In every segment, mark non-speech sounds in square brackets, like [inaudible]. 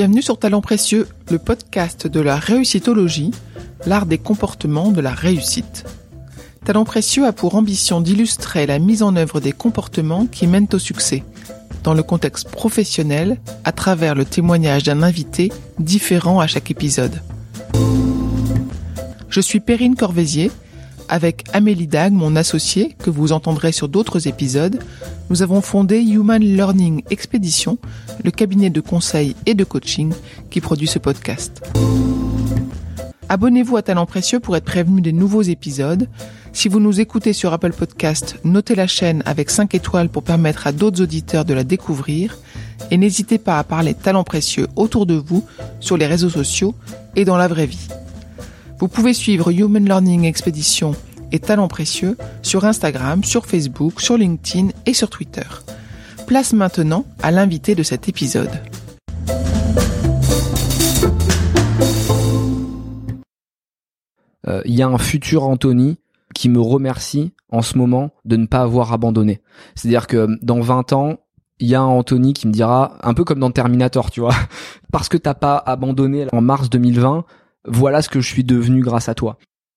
Bienvenue sur Talent Précieux, le podcast de la réussitologie, l'art des comportements de la réussite. Talent Précieux a pour ambition d'illustrer la mise en œuvre des comportements qui mènent au succès, dans le contexte professionnel, à travers le témoignage d'un invité différent à chaque épisode. Je suis Perrine Corvézier, avec Amélie Dag, mon associée, que vous entendrez sur d'autres épisodes, nous avons fondé Human Learning Expedition, le cabinet de conseil et de coaching qui produit ce podcast. Abonnez-vous à Talent Précieux pour être prévenu des nouveaux épisodes. Si vous nous écoutez sur Apple Podcast, notez la chaîne avec 5 étoiles pour permettre à d'autres auditeurs de la découvrir. Et n'hésitez pas à parler Talent Précieux autour de vous, sur les réseaux sociaux et dans la vraie vie. Vous pouvez suivre Human Learning Expedition et Talents Précieux sur Instagram, sur Facebook, sur LinkedIn et sur Twitter. Place maintenant à l'invité de cet épisode. Euh, il y a un futur Anthony qui me remercie en ce moment de ne pas avoir abandonné. C'est-à-dire que dans 20 ans, il y a un Anthony qui me dira, un peu comme dans Terminator, tu vois, [laughs] parce que t'as pas abandonné en mars 2020, voilà ce que je suis devenu grâce à toi.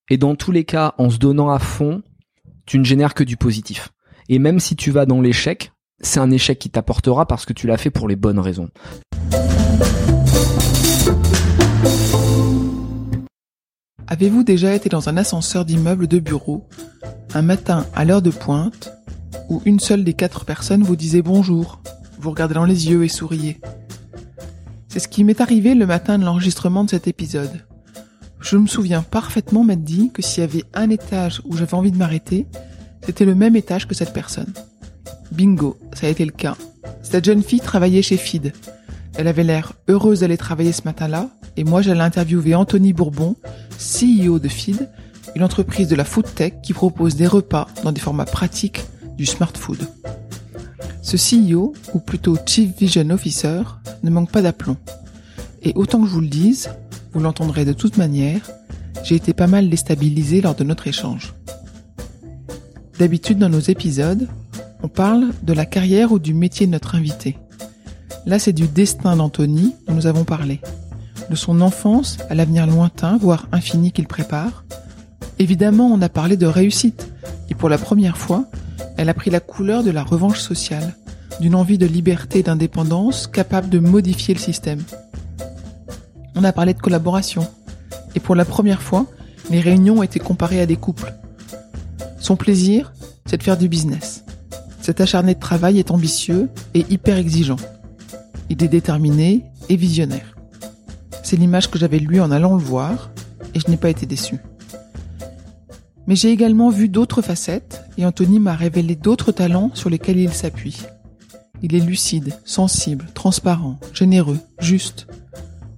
Et dans tous les cas, en se donnant à fond, tu ne génères que du positif. Et même si tu vas dans l'échec, c'est un échec qui t'apportera parce que tu l'as fait pour les bonnes raisons. Avez-vous déjà été dans un ascenseur d'immeuble de bureau, un matin à l'heure de pointe, où une seule des quatre personnes vous disait bonjour, vous regardez dans les yeux et souriez C'est ce qui m'est arrivé le matin de l'enregistrement de cet épisode. Je me souviens parfaitement m'être dit que s'il y avait un étage où j'avais envie de m'arrêter, c'était le même étage que cette personne. Bingo, ça a été le cas. Cette jeune fille travaillait chez FID. Elle avait l'air heureuse d'aller travailler ce matin-là, et moi j'allais interviewer Anthony Bourbon, CEO de FID, une entreprise de la food tech qui propose des repas dans des formats pratiques du smart food. Ce CEO, ou plutôt Chief Vision Officer, ne manque pas d'aplomb. Et autant que je vous le dise, vous l'entendrez de toute manière, j'ai été pas mal déstabilisé lors de notre échange. D'habitude dans nos épisodes, on parle de la carrière ou du métier de notre invité. Là, c'est du destin d'Anthony dont nous avons parlé, de son enfance à l'avenir lointain, voire infini qu'il prépare. Évidemment, on a parlé de réussite, et pour la première fois, elle a pris la couleur de la revanche sociale, d'une envie de liberté et d'indépendance capable de modifier le système. On a parlé de collaboration. Et pour la première fois, les réunions ont été comparées à des couples. Son plaisir, c'est de faire du business. Cet acharné de travail est ambitieux et hyper exigeant. Il est déterminé et visionnaire. C'est l'image que j'avais de en allant le voir, et je n'ai pas été déçu. Mais j'ai également vu d'autres facettes, et Anthony m'a révélé d'autres talents sur lesquels il s'appuie. Il est lucide, sensible, transparent, généreux, juste,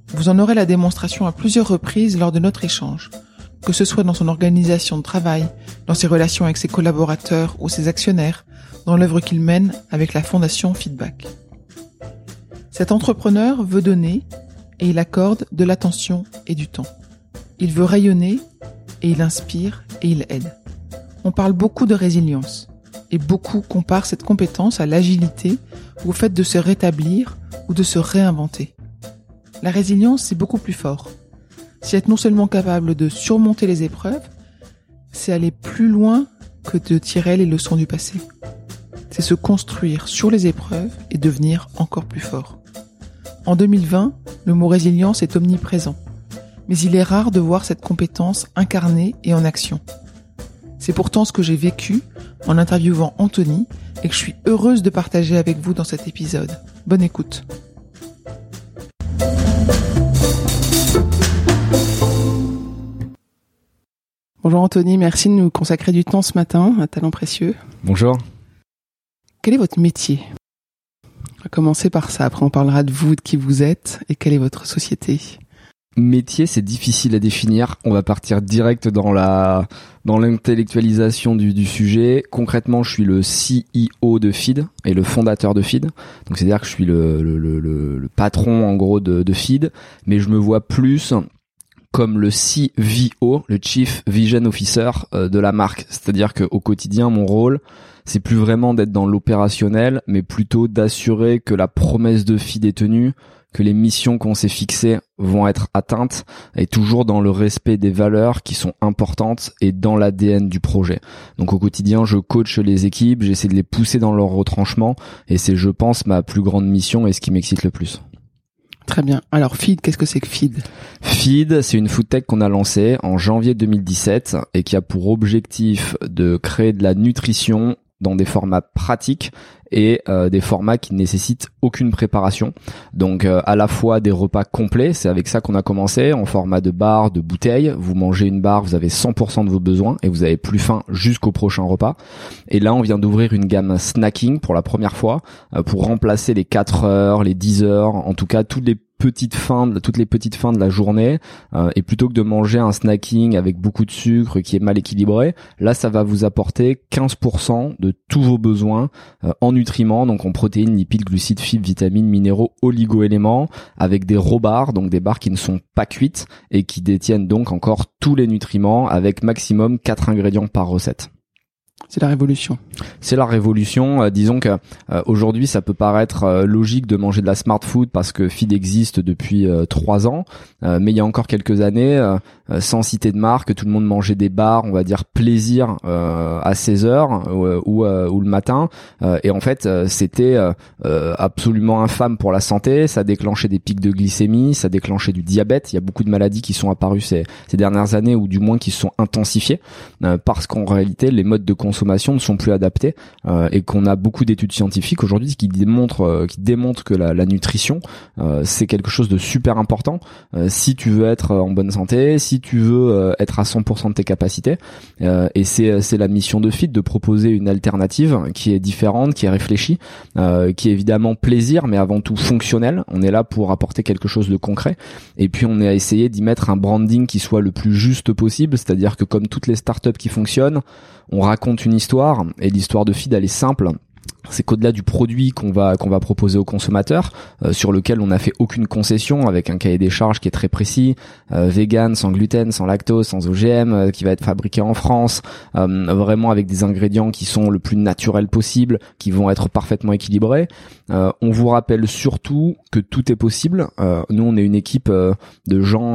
vous en aurez la démonstration à plusieurs reprises lors de notre échange, que ce soit dans son organisation de travail, dans ses relations avec ses collaborateurs ou ses actionnaires, dans l'œuvre qu'il mène avec la fondation Feedback. Cet entrepreneur veut donner et il accorde de l'attention et du temps. Il veut rayonner et il inspire et il aide. On parle beaucoup de résilience et beaucoup comparent cette compétence à l'agilité ou au fait de se rétablir ou de se réinventer. La résilience, c'est beaucoup plus fort. C'est être non seulement capable de surmonter les épreuves, c'est aller plus loin que de tirer les leçons du passé. C'est se construire sur les épreuves et devenir encore plus fort. En 2020, le mot résilience est omniprésent, mais il est rare de voir cette compétence incarnée et en action. C'est pourtant ce que j'ai vécu en interviewant Anthony et que je suis heureuse de partager avec vous dans cet épisode. Bonne écoute. Bonjour Anthony, merci de nous consacrer du temps ce matin, un talent précieux. Bonjour. Quel est votre métier? On va commencer par ça, après on parlera de vous, de qui vous êtes et quelle est votre société. Métier, c'est difficile à définir. On va partir direct dans la dans l'intellectualisation du, du sujet. Concrètement, je suis le CEO de Feed et le fondateur de Feed. Donc c'est-à-dire que je suis le, le, le, le, patron en gros de, de Feed, mais je me vois plus comme le CVO, le Chief Vision Officer euh, de la marque. C'est-à-dire qu'au quotidien, mon rôle, c'est plus vraiment d'être dans l'opérationnel, mais plutôt d'assurer que la promesse de FID est que les missions qu'on s'est fixées vont être atteintes et toujours dans le respect des valeurs qui sont importantes et dans l'ADN du projet. Donc au quotidien, je coach les équipes, j'essaie de les pousser dans leur retranchement et c'est je pense ma plus grande mission et ce qui m'excite le plus. Très bien. Alors Feed, qu'est-ce que c'est que Feed? Feed, c'est une food tech qu'on a lancée en janvier 2017 et qui a pour objectif de créer de la nutrition dans des formats pratiques et euh, des formats qui ne nécessitent aucune préparation. Donc euh, à la fois des repas complets, c'est avec ça qu'on a commencé, en format de bar, de bouteille. Vous mangez une barre, vous avez 100% de vos besoins et vous avez plus faim jusqu'au prochain repas. Et là, on vient d'ouvrir une gamme snacking pour la première fois euh, pour remplacer les 4 heures, les 10 heures, en tout cas tous les petites fins, toutes les petites fins de la journée, euh, et plutôt que de manger un snacking avec beaucoup de sucre qui est mal équilibré, là ça va vous apporter 15% de tous vos besoins euh, en nutriments, donc en protéines, lipides, glucides, fibres, vitamines, minéraux, oligo-éléments, avec des raw bars, donc des barres qui ne sont pas cuites et qui détiennent donc encore tous les nutriments avec maximum 4 ingrédients par recette. C'est la révolution. C'est la révolution. Euh, disons que euh, aujourd'hui, ça peut paraître euh, logique de manger de la smart food parce que Feed existe depuis trois ans, mais il y a encore quelques années, sans citer de marque, tout le monde mangeait des bars, on va dire plaisir à 16 heures ou, ou le matin, et en fait, c'était absolument infâme pour la santé. Ça déclenchait des pics de glycémie, ça déclenchait du diabète. Il y a beaucoup de maladies qui sont apparues ces, ces dernières années, ou du moins qui se sont intensifiées, parce qu'en réalité, les modes de consommation ne sont plus adaptés euh, et qu'on a beaucoup d'études scientifiques aujourd'hui qui démontrent euh, qui démontrent que la, la nutrition euh, c'est quelque chose de super important si tu veux être en bonne santé, si tu veux être à 100% de tes capacités et c'est c'est la mission de Fit de proposer une alternative qui est différente, qui est réfléchie, qui est évidemment plaisir mais avant tout fonctionnel. On est là pour apporter quelque chose de concret et puis on est à essayer d'y mettre un branding qui soit le plus juste possible, c'est-à-dire que comme toutes les startups qui fonctionnent, on raconte une histoire et l'histoire de Feed elle est simple c'est qu'au-delà du produit qu'on va qu'on va proposer aux consommateurs, euh, sur lequel on n'a fait aucune concession, avec un cahier des charges qui est très précis, euh, vegan, sans gluten, sans lactose, sans OGM, euh, qui va être fabriqué en France, vraiment avec des ingrédients qui sont le plus naturels possible, qui vont être parfaitement équilibrés. on vous rappelle surtout que tout est possible. nous, on est une équipe de gens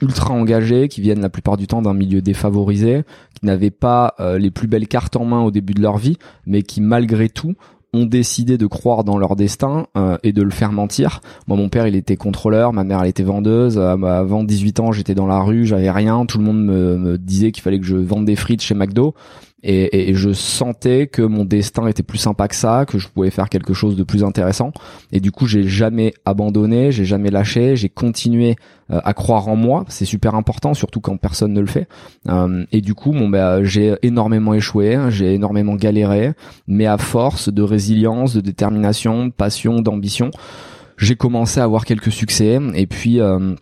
ultra engagés, qui viennent la plupart du temps d'un milieu défavorisé, qui n'avaient pas euh, les plus belles cartes en main au début de leur vie, mais qui malgré tout ont décidé de croire dans leur destin euh, et de le faire mentir. Moi, mon père, il était contrôleur, ma mère, elle était vendeuse. Euh, avant 18 ans, j'étais dans la rue, j'avais rien. Tout le monde me, me disait qu'il fallait que je vende des frites chez McDo et, et, je sentais que mon destin était plus sympa que ça, que je pouvais faire quelque chose de plus intéressant. Et du coup, j'ai jamais abandonné, j'ai jamais lâché, j'ai continué euh, à croire en moi. C'est super important, surtout quand personne ne le fait. Euh, et du coup, bon, bah, j'ai énormément échoué, j'ai énormément galéré, mais à force de résilience, de détermination, de passion, d'ambition, j'ai commencé à avoir quelques succès. Et puis euh,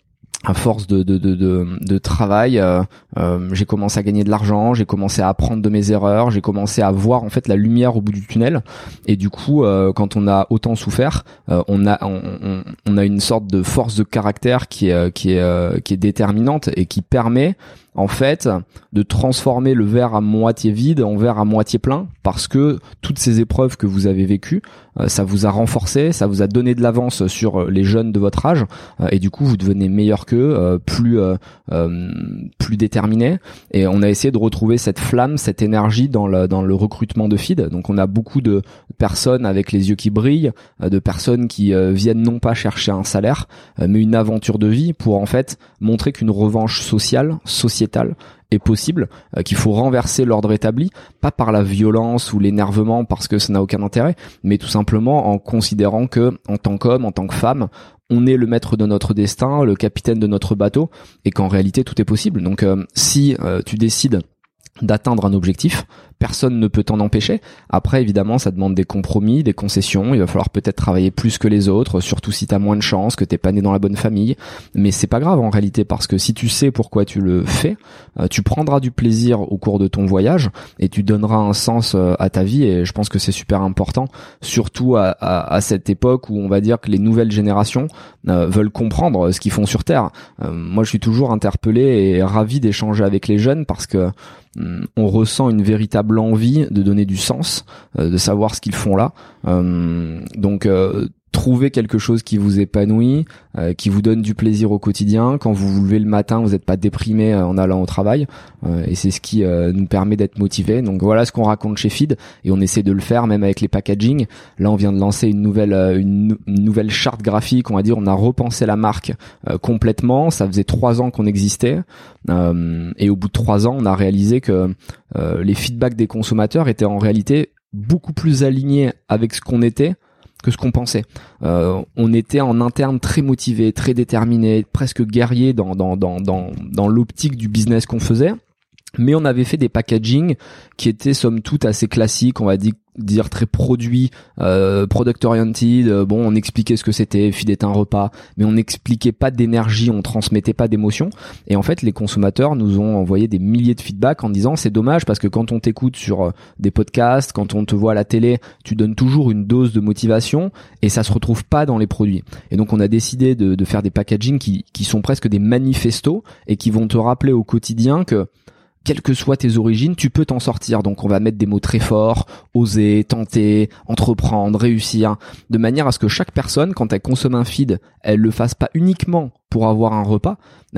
à force de, de, de, travail, euh, euh, j'ai commencé à gagner de l'argent, j'ai commencé à apprendre de mes erreurs, j'ai commencé à voir en fait la lumière au bout du tunnel. Et du coup, euh, quand on a autant souffert, on a a une sorte de force de caractère qui est qui est qui est déterminante et qui permet en fait de transformer le verre à moitié vide en verre à moitié plein parce que toutes ces épreuves que vous avez vécues, euh, ça vous a renforcé, ça vous a donné de l'avance sur euh, les jeunes de votre âge euh, et du coup vous devenez meilleur qu'eux, plus plus déterminé et on a essayé de retrouver cette flamme, cette énergie dans le dans le recrutement de feed. Donc on a beaucoup de personnes avec les yeux qui brillent, de personnes qui viennent non pas chercher un salaire mais une aventure de vie pour en fait montrer qu'une revanche sociale, sociétale est possible, euh, qu'il faut renverser l'ordre établi, pas par la violence ou l'énervement parce que ça n'a aucun intérêt, mais tout simplement en considérant que en tant qu'homme, en tant que femme, on est le maître de notre destin, le capitaine de notre bateau, et qu'en réalité tout est possible. Donc euh, si euh, tu décides d'atteindre un objectif, personne ne peut t'en empêcher. Après, évidemment, ça demande des compromis, des concessions. Il va falloir peut-être travailler plus que les autres, surtout si t'as moins de chance, que t'es pas né dans la bonne famille. Mais c'est pas grave en réalité, parce que si tu sais pourquoi tu le fais, euh, tu prendras du plaisir au cours de ton voyage et tu donneras un sens euh, à ta vie. Et je pense que c'est super important, surtout à, à, cette époque où on va dire que les nouvelles générations euh, veulent comprendre ce qu'ils font sur Terre. moi, je suis toujours interpellé et ravi d'échanger avec les jeunes parce que hum, on ressent une véritable envie de donner du sens, euh, de savoir ce qu'ils font là. Euh, donc euh, trouver quelque chose qui vous épanouit, euh, qui vous donne du plaisir au quotidien. Quand vous vous levez le matin, vous n'êtes pas déprimé euh, en allant au travail, euh, et c'est ce qui nous permet d'être motivé. Donc voilà ce qu'on raconte chez Feed, et on essaie de le faire même avec les packaging. Là, on vient de lancer une nouvelle une, nouvelle charte graphique. On va dire, on a repensé la marque complètement. Ça faisait trois ans qu'on existait, et au bout de trois ans, on a réalisé que les feedbacks des consommateurs étaient en réalité beaucoup plus alignés avec ce qu'on était que ce qu'on pensait. Euh, on était en interne très motivé, très déterminé, presque guerrier dans dans dans dans, dans l'optique du business qu'on faisait mais on avait fait des packaging qui étaient somme toute assez classiques, on va dire, très produit, euh, product oriented. Euh, bon, on expliquait ce que c'était, feed un repas, mais on n'expliquait pas d'énergie, on transmettait pas d'émotion. Et en fait, les consommateurs nous ont envoyé des milliers de feedbacks en disant c'est dommage parce que quand on t'écoute sur euh, des podcasts, quand on te voit à la télé, tu donnes toujours une dose de motivation et ça se retrouve pas dans les produits. Et donc on a décidé de, de faire des packaging qui, qui sont presque des manifestos et qui vont te rappeler au quotidien que quelles que soient tes origines, tu peux t'en sortir. Donc on va mettre des mots très forts, oser, tenter, entreprendre, réussir, de manière à ce que chaque personne, quand elle consomme un feed, elle le fasse pas uniquement pour avoir un repas,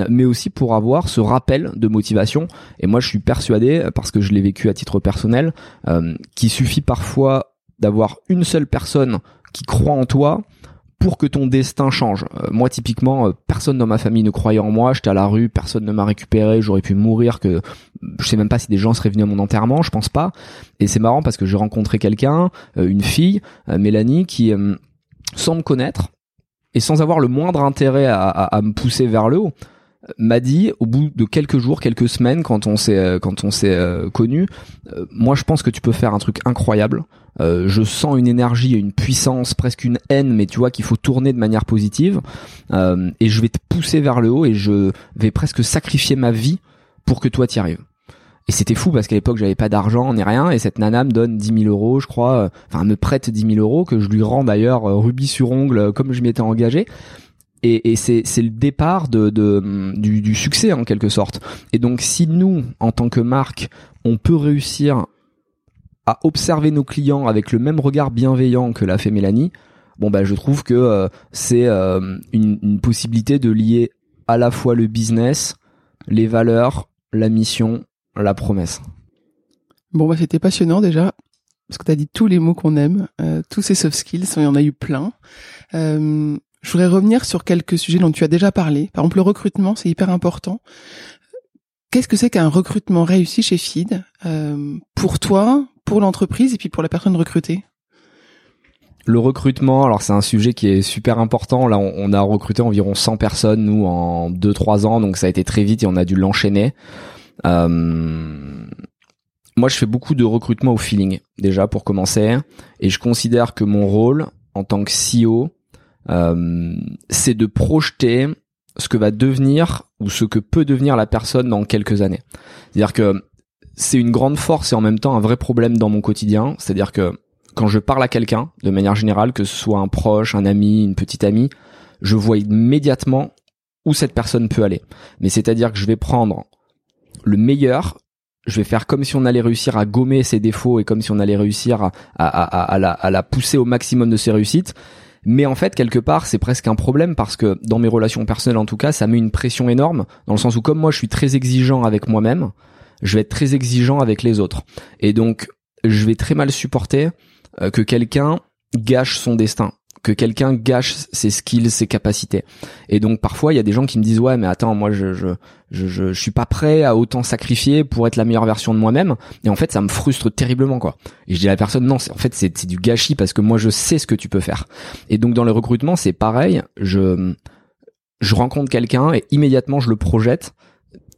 mais aussi pour avoir ce rappel de motivation. Et moi je suis persuadé, parce que je l'ai vécu à titre personnel, euh, qu'il suffit parfois d'avoir une seule personne qui croit en toi pour que ton destin change. Euh, moi typiquement, euh, personne dans ma famille ne croyait en moi, j'étais à la rue, personne ne m'a récupéré, j'aurais pu mourir que je sais même pas si des gens seraient venus à mon enterrement, je pense pas. Et c'est marrant parce que j'ai rencontré quelqu'un, euh, une fille, Mélanie qui sans me connaître et sans avoir le moindre intérêt à, à me pousser vers le haut, m'a dit au bout de quelques jours, quelques semaines, quand on s'est euh, quand on s'est euh, connu, euh, moi je pense que tu peux faire un truc incroyable. Je sens une énergie, une puissance, presque une haine, mais tu vois qu'il faut tourner de manière positive. et je vais te pousser vers le haut et je vais presque sacrifier ma vie pour que toi t'y arrives. Et c'était fou parce qu'à l'époque j'avais pas d'argent ni rien et cette nana me donne 10 000 euros je crois, enfin me prête 10 000 euros que je lui rends d'ailleurs rubis sur ongle comme je m'y étais engagé et, et c'est, c'est le départ de, de du, du, succès en quelque sorte. Et donc si nous, en tant que marque, on peut réussir à observer nos clients avec le même regard bienveillant que l'a fait Mélanie, bon bah je trouve que euh, c'est euh, une, possibilité de lier à la fois le business, les valeurs, la mission, la promesse. Bon bah c'était passionnant déjà parce que tu as dit tous les mots qu'on aime, euh, tous ces soft skills, il y en a eu plein. Je voudrais revenir sur quelques sujets dont tu as déjà parlé. Par exemple, le recrutement, c'est hyper important. Qu'est-ce que c'est qu'un recrutement réussi chez euh, pour toi, pour l'entreprise et puis pour la personne recrutée le recrutement, alors c'est un sujet qui est super important. Là, on, a recruté environ 100 personnes, nous, en 2-3 ans, donc ça a été très vite et on a dû l'enchaîner. Euh, moi, je fais beaucoup de recrutement au feeling, déjà, pour commencer. Et je considère que mon rôle, en tant que CEO, euh, c'est de projeter ce que va devenir ou ce que peut devenir la personne dans quelques années. C'est-à-dire que c'est une grande force et en même temps un vrai problème dans mon quotidien. C'est-à-dire que quand je parle à quelqu'un, de manière générale, que ce soit un proche, un ami, une petite amie, je vois immédiatement où cette personne peut aller. Mais c'est-à-dire que je vais prendre le meilleur, je vais faire comme si on allait réussir à gommer ses défauts et comme si on allait réussir à, la, la pousser au maximum de ses réussites. Mais en fait, quelque part, c'est presque un problème parce que dans mes relations personnelles, en tout cas, ça met une pression énorme dans le sens où comme moi, je suis très exigeant avec moi-même, je vais être très exigeant avec les autres. Et donc, je vais très mal supporter euh, que quelqu'un gâche son destin que quelqu'un gâche ses skills, ses capacités. Et donc parfois il y a des gens qui me disent ouais mais attends moi je je je je, suis pas prêt à autant sacrifier pour être la meilleure version de moi-même et en fait ça me frustre terriblement quoi. Et je dis à la personne non, c'est en fait c'est du gâchis parce que moi je sais ce que tu peux faire. Et donc dans le recrutement, c'est pareil, je je rencontre quelqu'un et immédiatement je le projette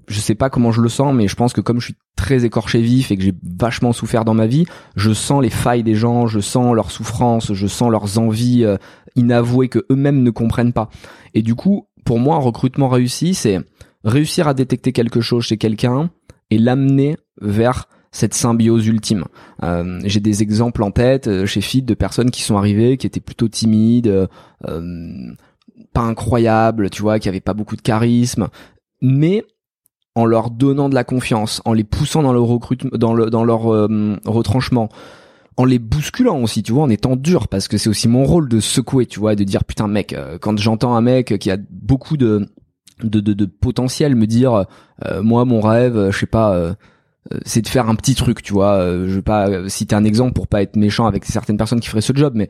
je sais pas comment je le sens, mais je pense que comme je suis très écorché vif et que j'ai vachement souffert dans ma vie, je sens les failles des gens, je sens leurs souffrances, je sens leurs envies euh, inavouées que eux-mêmes ne comprennent pas. Et du coup, pour moi, un recrutement réussi, c'est réussir à détecter quelque chose chez quelqu'un et l'amener vers cette symbiose ultime. Euh, j'ai des exemples en tête euh, chez Fit de personnes qui sont arrivées, qui étaient plutôt timides, pas incroyables, tu vois, qui avaient pas beaucoup de charisme, mais en leur donnant de la confiance, en les poussant dans leur recrutement, dans, le, dans leur euh, retranchement, en les bousculant aussi, tu vois, en étant dur, parce que c'est aussi mon rôle de secouer, tu vois, de dire putain mec, euh, quand j'entends un mec qui a beaucoup de de, de, potentiel me dire euh, moi mon rêve, je sais pas, c'est de faire un petit truc, tu vois. je vais pas citer un exemple pour pas être méchant avec certaines personnes qui feraient ce job, mais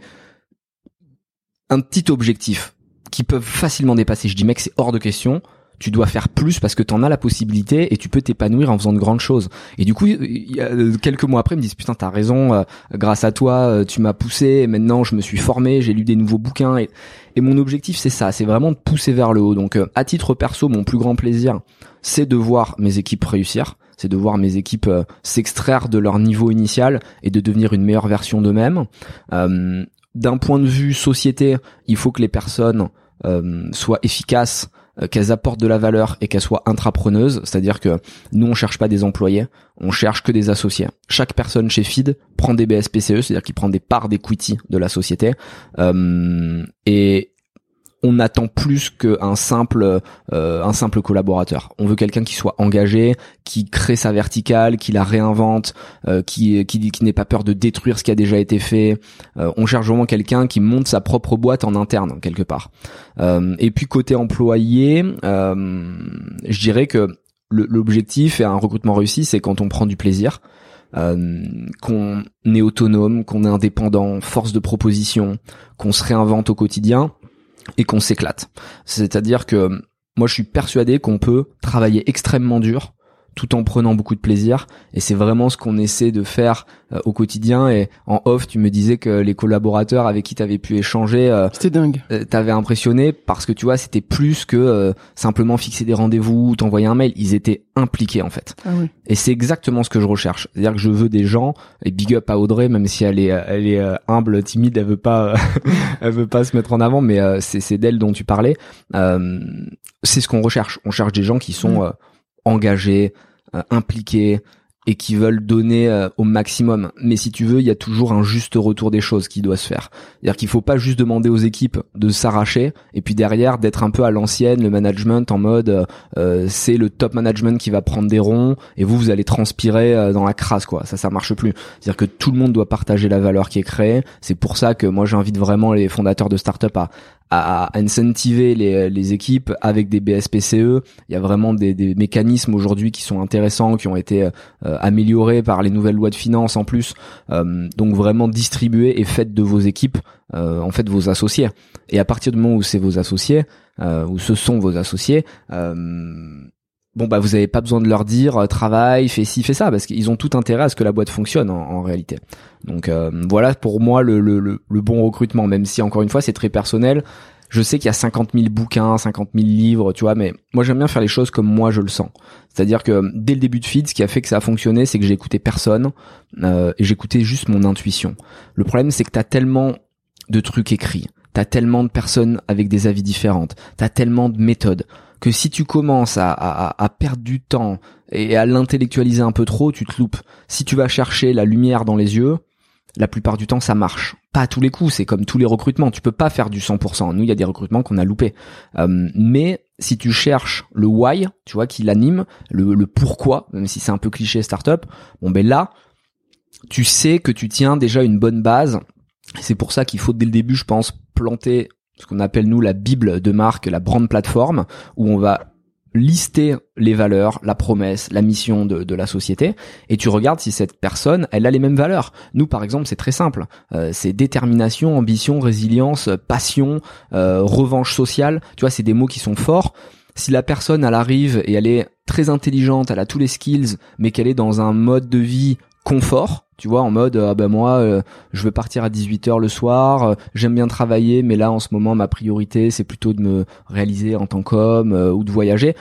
un petit objectif qui peuvent facilement dépasser. Je dis mec, c'est hors de question tu dois faire plus parce que tu en as la possibilité et tu peux t'épanouir en faisant de grandes choses. Et du coup, euh, quelques mois après, ils me disent putain, t'as raison, euh, grâce à toi, euh, tu m'as poussé, maintenant je me suis formé, j'ai lu des nouveaux bouquins et, et mon objectif c'est ça, c'est vraiment de pousser vers le haut. Donc à titre perso, mon plus grand plaisir, c'est de voir mes équipes réussir, c'est de voir mes équipes s'extraire de leur niveau initial et de devenir une meilleure version d'eux-mêmes. D'un point de vue société, il faut que les personnes soient efficaces qu'elles apportent de la valeur et qu'elles soient intrapreneuses, c'est-à-dire que nous on cherche pas des employés, on cherche que des associés. Chaque personne chez Feed prend des BSPCE, c'est-à-dire qu'il prend des parts d'equity de la société, euh, et on attend plus qu'un simple euh, un simple collaborateur. On veut quelqu'un qui soit engagé, qui crée sa verticale, qui la réinvente, euh, qui qui, qui n'ait pas peur de détruire ce qui a déjà été fait. Euh, on cherche vraiment quelqu'un qui monte sa propre boîte en interne quelque part. et puis côté employé, je dirais que l'objectif et un recrutement réussi, c'est quand on prend du plaisir. qu'on est autonome, qu'on est indépendant, force de proposition, qu'on se réinvente au quotidien et qu'on s'éclate. C'est-à-dire que moi je suis persuadé qu'on peut travailler extrêmement dur tout en prenant beaucoup de plaisir. Et c'est vraiment ce qu'on essaie de faire euh, au quotidien. Et en off tu me disais que les collaborateurs avec qui tu avais pu échanger euh, c'était dingue. euh, t'avais impressionné parce que tu vois c'était plus que simplement fixer des rendez-vous ou t'envoyer un mail. Ils étaient impliqués en fait. Ah oui. et c'est exactement ce que je recherche. C'est-à-dire que je veux des gens et big up à Audrey même si elle est elle est humble timide elle veut pas [laughs] elle veut pas se mettre en avant mais c'est c'est d'elle dont tu parlais. C'est ce qu'on recherche. On cherche des gens qui sont mm. engagés, euh, impliqués et qui veulent donner euh, au maximum. Mais si tu veux, il y a toujours un juste retour des choses qui doit se faire. C'est-à-dire qu'il faut pas juste demander aux équipes de s'arracher et puis derrière d'être un peu à l'ancienne, le management en mode euh, c'est le top management qui va prendre des ronds et vous vous allez transpirer dans la crasse quoi. Ça ça marche plus. C'est-à-dire que tout le monde doit partager la valeur qui est créée. C'est pour ça que moi j'invite vraiment les fondateurs de start-up à à, incentiver les, les, équipes avec des BSPCE. Il y a vraiment des, des mécanismes aujourd'hui qui sont intéressants, qui ont été euh, améliorés par les nouvelles lois de finances en plus. Euh, donc vraiment distribuer et faites de vos équipes euh, en fait vos associés. Et à partir du moment où c'est vos associés, où ce sont vos associés, bon bah vous avez pas besoin de leur dire euh, travail, fais ci, fais ça, parce qu'ils ont tout intérêt à ce que la boîte fonctionne en, réalité. Donc euh, voilà pour moi le, le, le, bon recrutement, même si encore une fois c'est très personnel. Je sais qu'il y a 50 000 bouquins, 50 000 livres, tu vois, mais moi j'aime bien faire les choses comme moi je le sens. C'est-à-dire que dès le début de Feed, ce qui a fait que ça a fonctionné, c'est que j'ai écouté personne euh, et j'écoutais juste mon intuition. Le problème c'est que t'as tellement de trucs écrits, t'as tellement de personnes avec des avis différentes, t'as tellement de méthodes que si tu commences à, perdre du temps et à l'intellectualiser un peu trop, tu te loupes. Si tu vas chercher la lumière dans les yeux, la plupart du temps ça marche. Pas à tous les coups, c'est comme tous les recrutements, tu peux pas faire du 100%. Nous, il y a des recrutements qu'on a loupés. Euh, mais si tu cherches le why, tu vois, qui l'anime, le, le pourquoi, même si c'est un peu cliché startup, bon ben là, tu sais que tu tiens déjà une bonne base. C'est pour ça qu'il faut dès le début, je pense, planter ce qu'on appelle nous la bible de marque, la brand plateforme, où on va lister les valeurs, la promesse, la mission de, de, la société, et tu regardes si cette personne, elle a les mêmes valeurs. Nous, par exemple, c'est très simple. Euh, c'est détermination, ambition, résilience, passion, euh, revanche sociale. Tu vois, c'est des mots qui sont forts. Si la personne, elle arrive et elle est très intelligente, elle a tous les skills, mais qu'elle est dans un mode de vie confort, tu vois, en mode ah ben moi euh, je veux partir à 18h le soir, euh, j'aime bien travailler, mais là en ce moment ma priorité c'est plutôt de me réaliser en tant qu'homme euh, ou de voyager.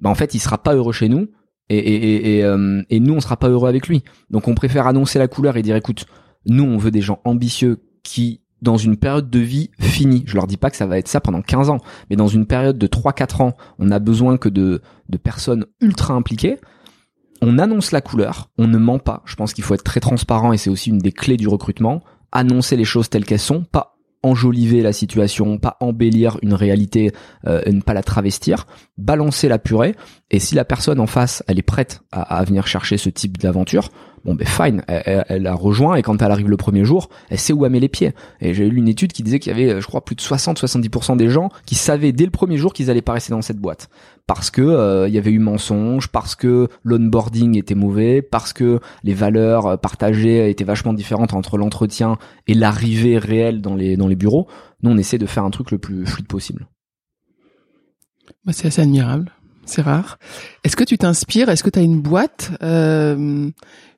Ben en fait il sera pas heureux chez nous et, et nous on sera pas heureux avec lui. Donc on préfère annoncer la couleur et dire écoute nous on veut des gens ambitieux qui dans une période de vie finie. Je leur dis pas que ça va être ça pendant 15 ans, mais dans une période de 3-4 ans, on a besoin que de, de personnes ultra impliquées on annonce la couleur, on ne ment pas. Je pense qu'il faut être très transparent et c'est aussi une des clés du recrutement. Annoncer les choses telles qu'elles sont, pas enjoliver la situation, pas embellir une réalité euh, ne pas la travestir, balancer la purée. Et si la personne en face, elle est prête à, venir chercher ce type d'aventure, bon ben fine, elle, elle, a rejoint et quand elle arrive le premier jour, elle sait où elle met les pieds. Et j'ai lu une étude qui disait qu'il y avait, je crois, plus de 60-70% des gens qui savaient dès le premier jour qu'ils allaient pas dans cette boîte parce que euh, il y avait eu mensonge, parce que l'onboarding était mauvais, parce que les valeurs euh, partagées étaient vachement différentes entre l'entretien et l'arrivée réelle dans les dans les bureaux. Nous, on essaie de faire un truc le plus fluide possible. C'est assez admirable. C'est rare. Est-ce que tu t'inspires? Est-ce que tu as une boîte, euh,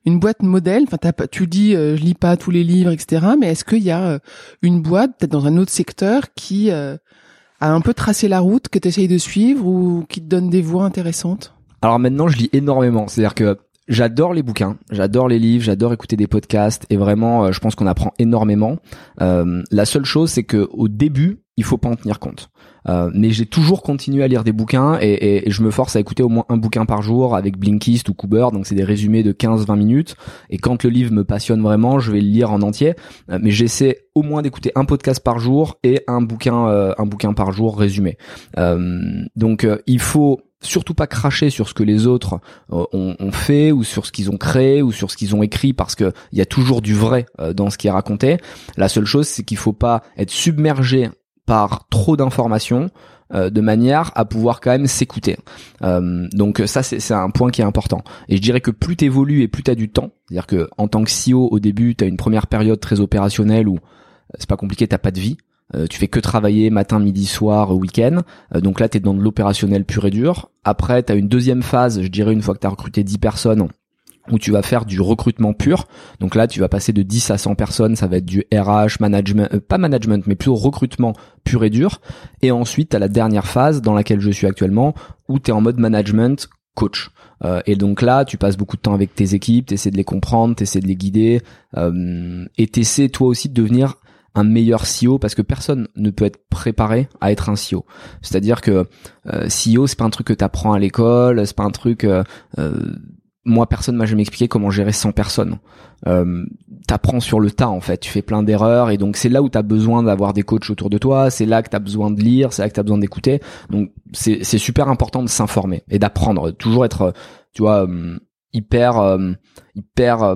une boîte modèle Enfin, tu dis, euh, je lis pas tous les livres, etc. Mais est-ce qu'il y a euh, une boîte, peut-être dans un autre secteur, qui euh, a un peu tracé la route que tu essayes de suivre ou qui te donne des voies intéressantes? Alors maintenant, je lis énormément. C'est-à-dire que J'adore les bouquins, j'adore les livres, j'adore écouter des podcasts et vraiment, je pense qu'on apprend énormément. La seule chose, c'est que au début, il faut pas en tenir compte. Euh, mais j'ai toujours continué à lire des bouquins et, et, je me force à écouter au moins un bouquin par jour avec Blinkist ou Cooper, donc c'est des résumés de 15-20 minutes. Et quand le livre me passionne vraiment, je vais le lire en entier. Euh, mais j'essaie au moins d'écouter un podcast par jour et un bouquin, euh, un bouquin par jour résumé. donc il faut surtout pas cracher sur ce que les autres ont, ont, fait ou sur ce qu'ils ont créé ou sur ce qu'ils ont écrit parce que il y a toujours du vrai dans ce qui est raconté. La seule chose c'est qu'il faut pas être submergé par trop d'informations euh, de manière à pouvoir quand même s'écouter. Euh, donc ça c'est un point qui est important. Et je dirais que plus t'évolues et plus t'as du temps, c'est-à-dire que en tant que CEO au début t'as une première période très opérationnelle où euh, c'est pas compliqué, t'as pas de vie. tu fais que travailler matin, midi, soir, week-end. donc là, tu es dans de l'opérationnel pur et dur. Après, tu as une deuxième phase, je dirais une fois que tu as recruté 10 personnes, où tu vas faire du recrutement pur. Donc là, tu vas passer de 10 à 100 personnes, ça va être du RH, management, euh, pas management, mais plutôt recrutement pur et dur. Et ensuite, à la dernière phase dans laquelle je suis actuellement, où tu es en mode management coach. Euh, et donc là, tu passes beaucoup de temps avec tes équipes, tu essaies de les comprendre, tu essaies de les guider, euh, et tu essaies toi aussi de devenir un meilleur CEO parce que personne ne peut être préparé à être un CEO. C'est-à-dire que euh, CEO c'est pas un truc que tu apprends à l'école, c'est pas un truc euh, moi personne m'a jamais expliqué comment gérer 100 personnes. Euh, t'apprends sur le tas en fait, tu fais plein d'erreurs et donc c'est là où t'as besoin d'avoir des coachs autour de toi, c'est là que t'as besoin de lire, c'est là que t'as besoin d'écouter. Donc c'est c'est super important de s'informer et d'apprendre, toujours être tu vois euh, hyper euh, hyper euh,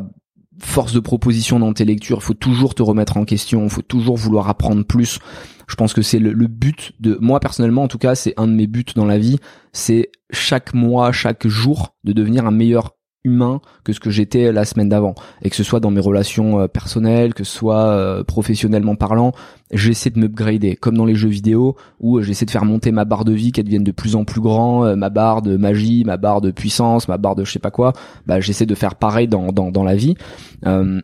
force de proposition dans tes lectures, faut toujours te remettre en question, faut toujours vouloir apprendre plus. Je pense que c'est le, le, but de moi personnellement en tout cas, c'est un de mes buts dans la vie, c'est chaque mois, chaque jour de devenir un meilleur humain que ce que j'étais la semaine d'avant. Et que ce soit dans mes relations euh, personnelles que ce soit euh, professionnellement parlant j'essaie de m'upgrader. Comme dans les jeux vidéo où euh, j'essaie de faire monter ma barre de vie qu'elle devienne de plus en plus grand ma barre de magie ma barre de puissance ma barre de je sais pas quoi bah j'essaie de faire pareil dans dans, dans la vie.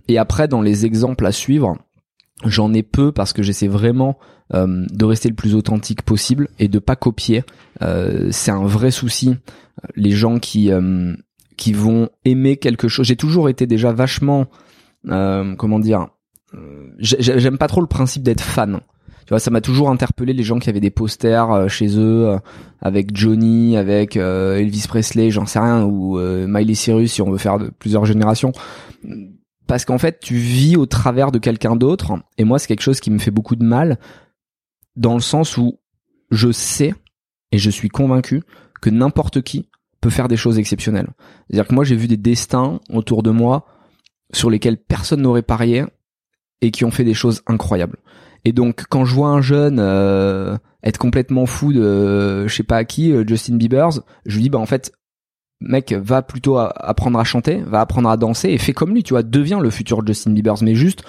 Et après dans les exemples à suivre j'en ai peu parce que j'essaie vraiment de rester le plus authentique possible et de pas copier. C'est un vrai souci. Les gens qui qui vont aimer quelque chose. J'ai toujours été déjà vachement, euh, comment dire, euh, j'aime pas trop le principe d'être fan. Tu vois, ça m'a toujours interpellé les gens qui avaient des posters euh, chez eux avec Johnny, avec Elvis Presley, j'en sais rien, ou Miley Cyrus si on veut faire plusieurs générations. Parce qu'en fait, tu vis au travers de quelqu'un d'autre, et moi, c'est quelque chose qui me fait beaucoup de mal, dans le sens où je sais et je suis convaincu que n'importe qui peut faire des choses exceptionnelles. C'est-à-dire que moi j'ai vu des destins autour de moi sur lesquels personne n'aurait parié et qui ont fait des choses incroyables. Et donc quand je vois un jeune euh, être complètement fou de je sais pas à qui, euh, Justin Bieber, je lui dis bah en fait mec va plutôt apprendre à chanter, va apprendre à danser et fais comme lui, tu vois, deviens le futur Justin Bieber mais juste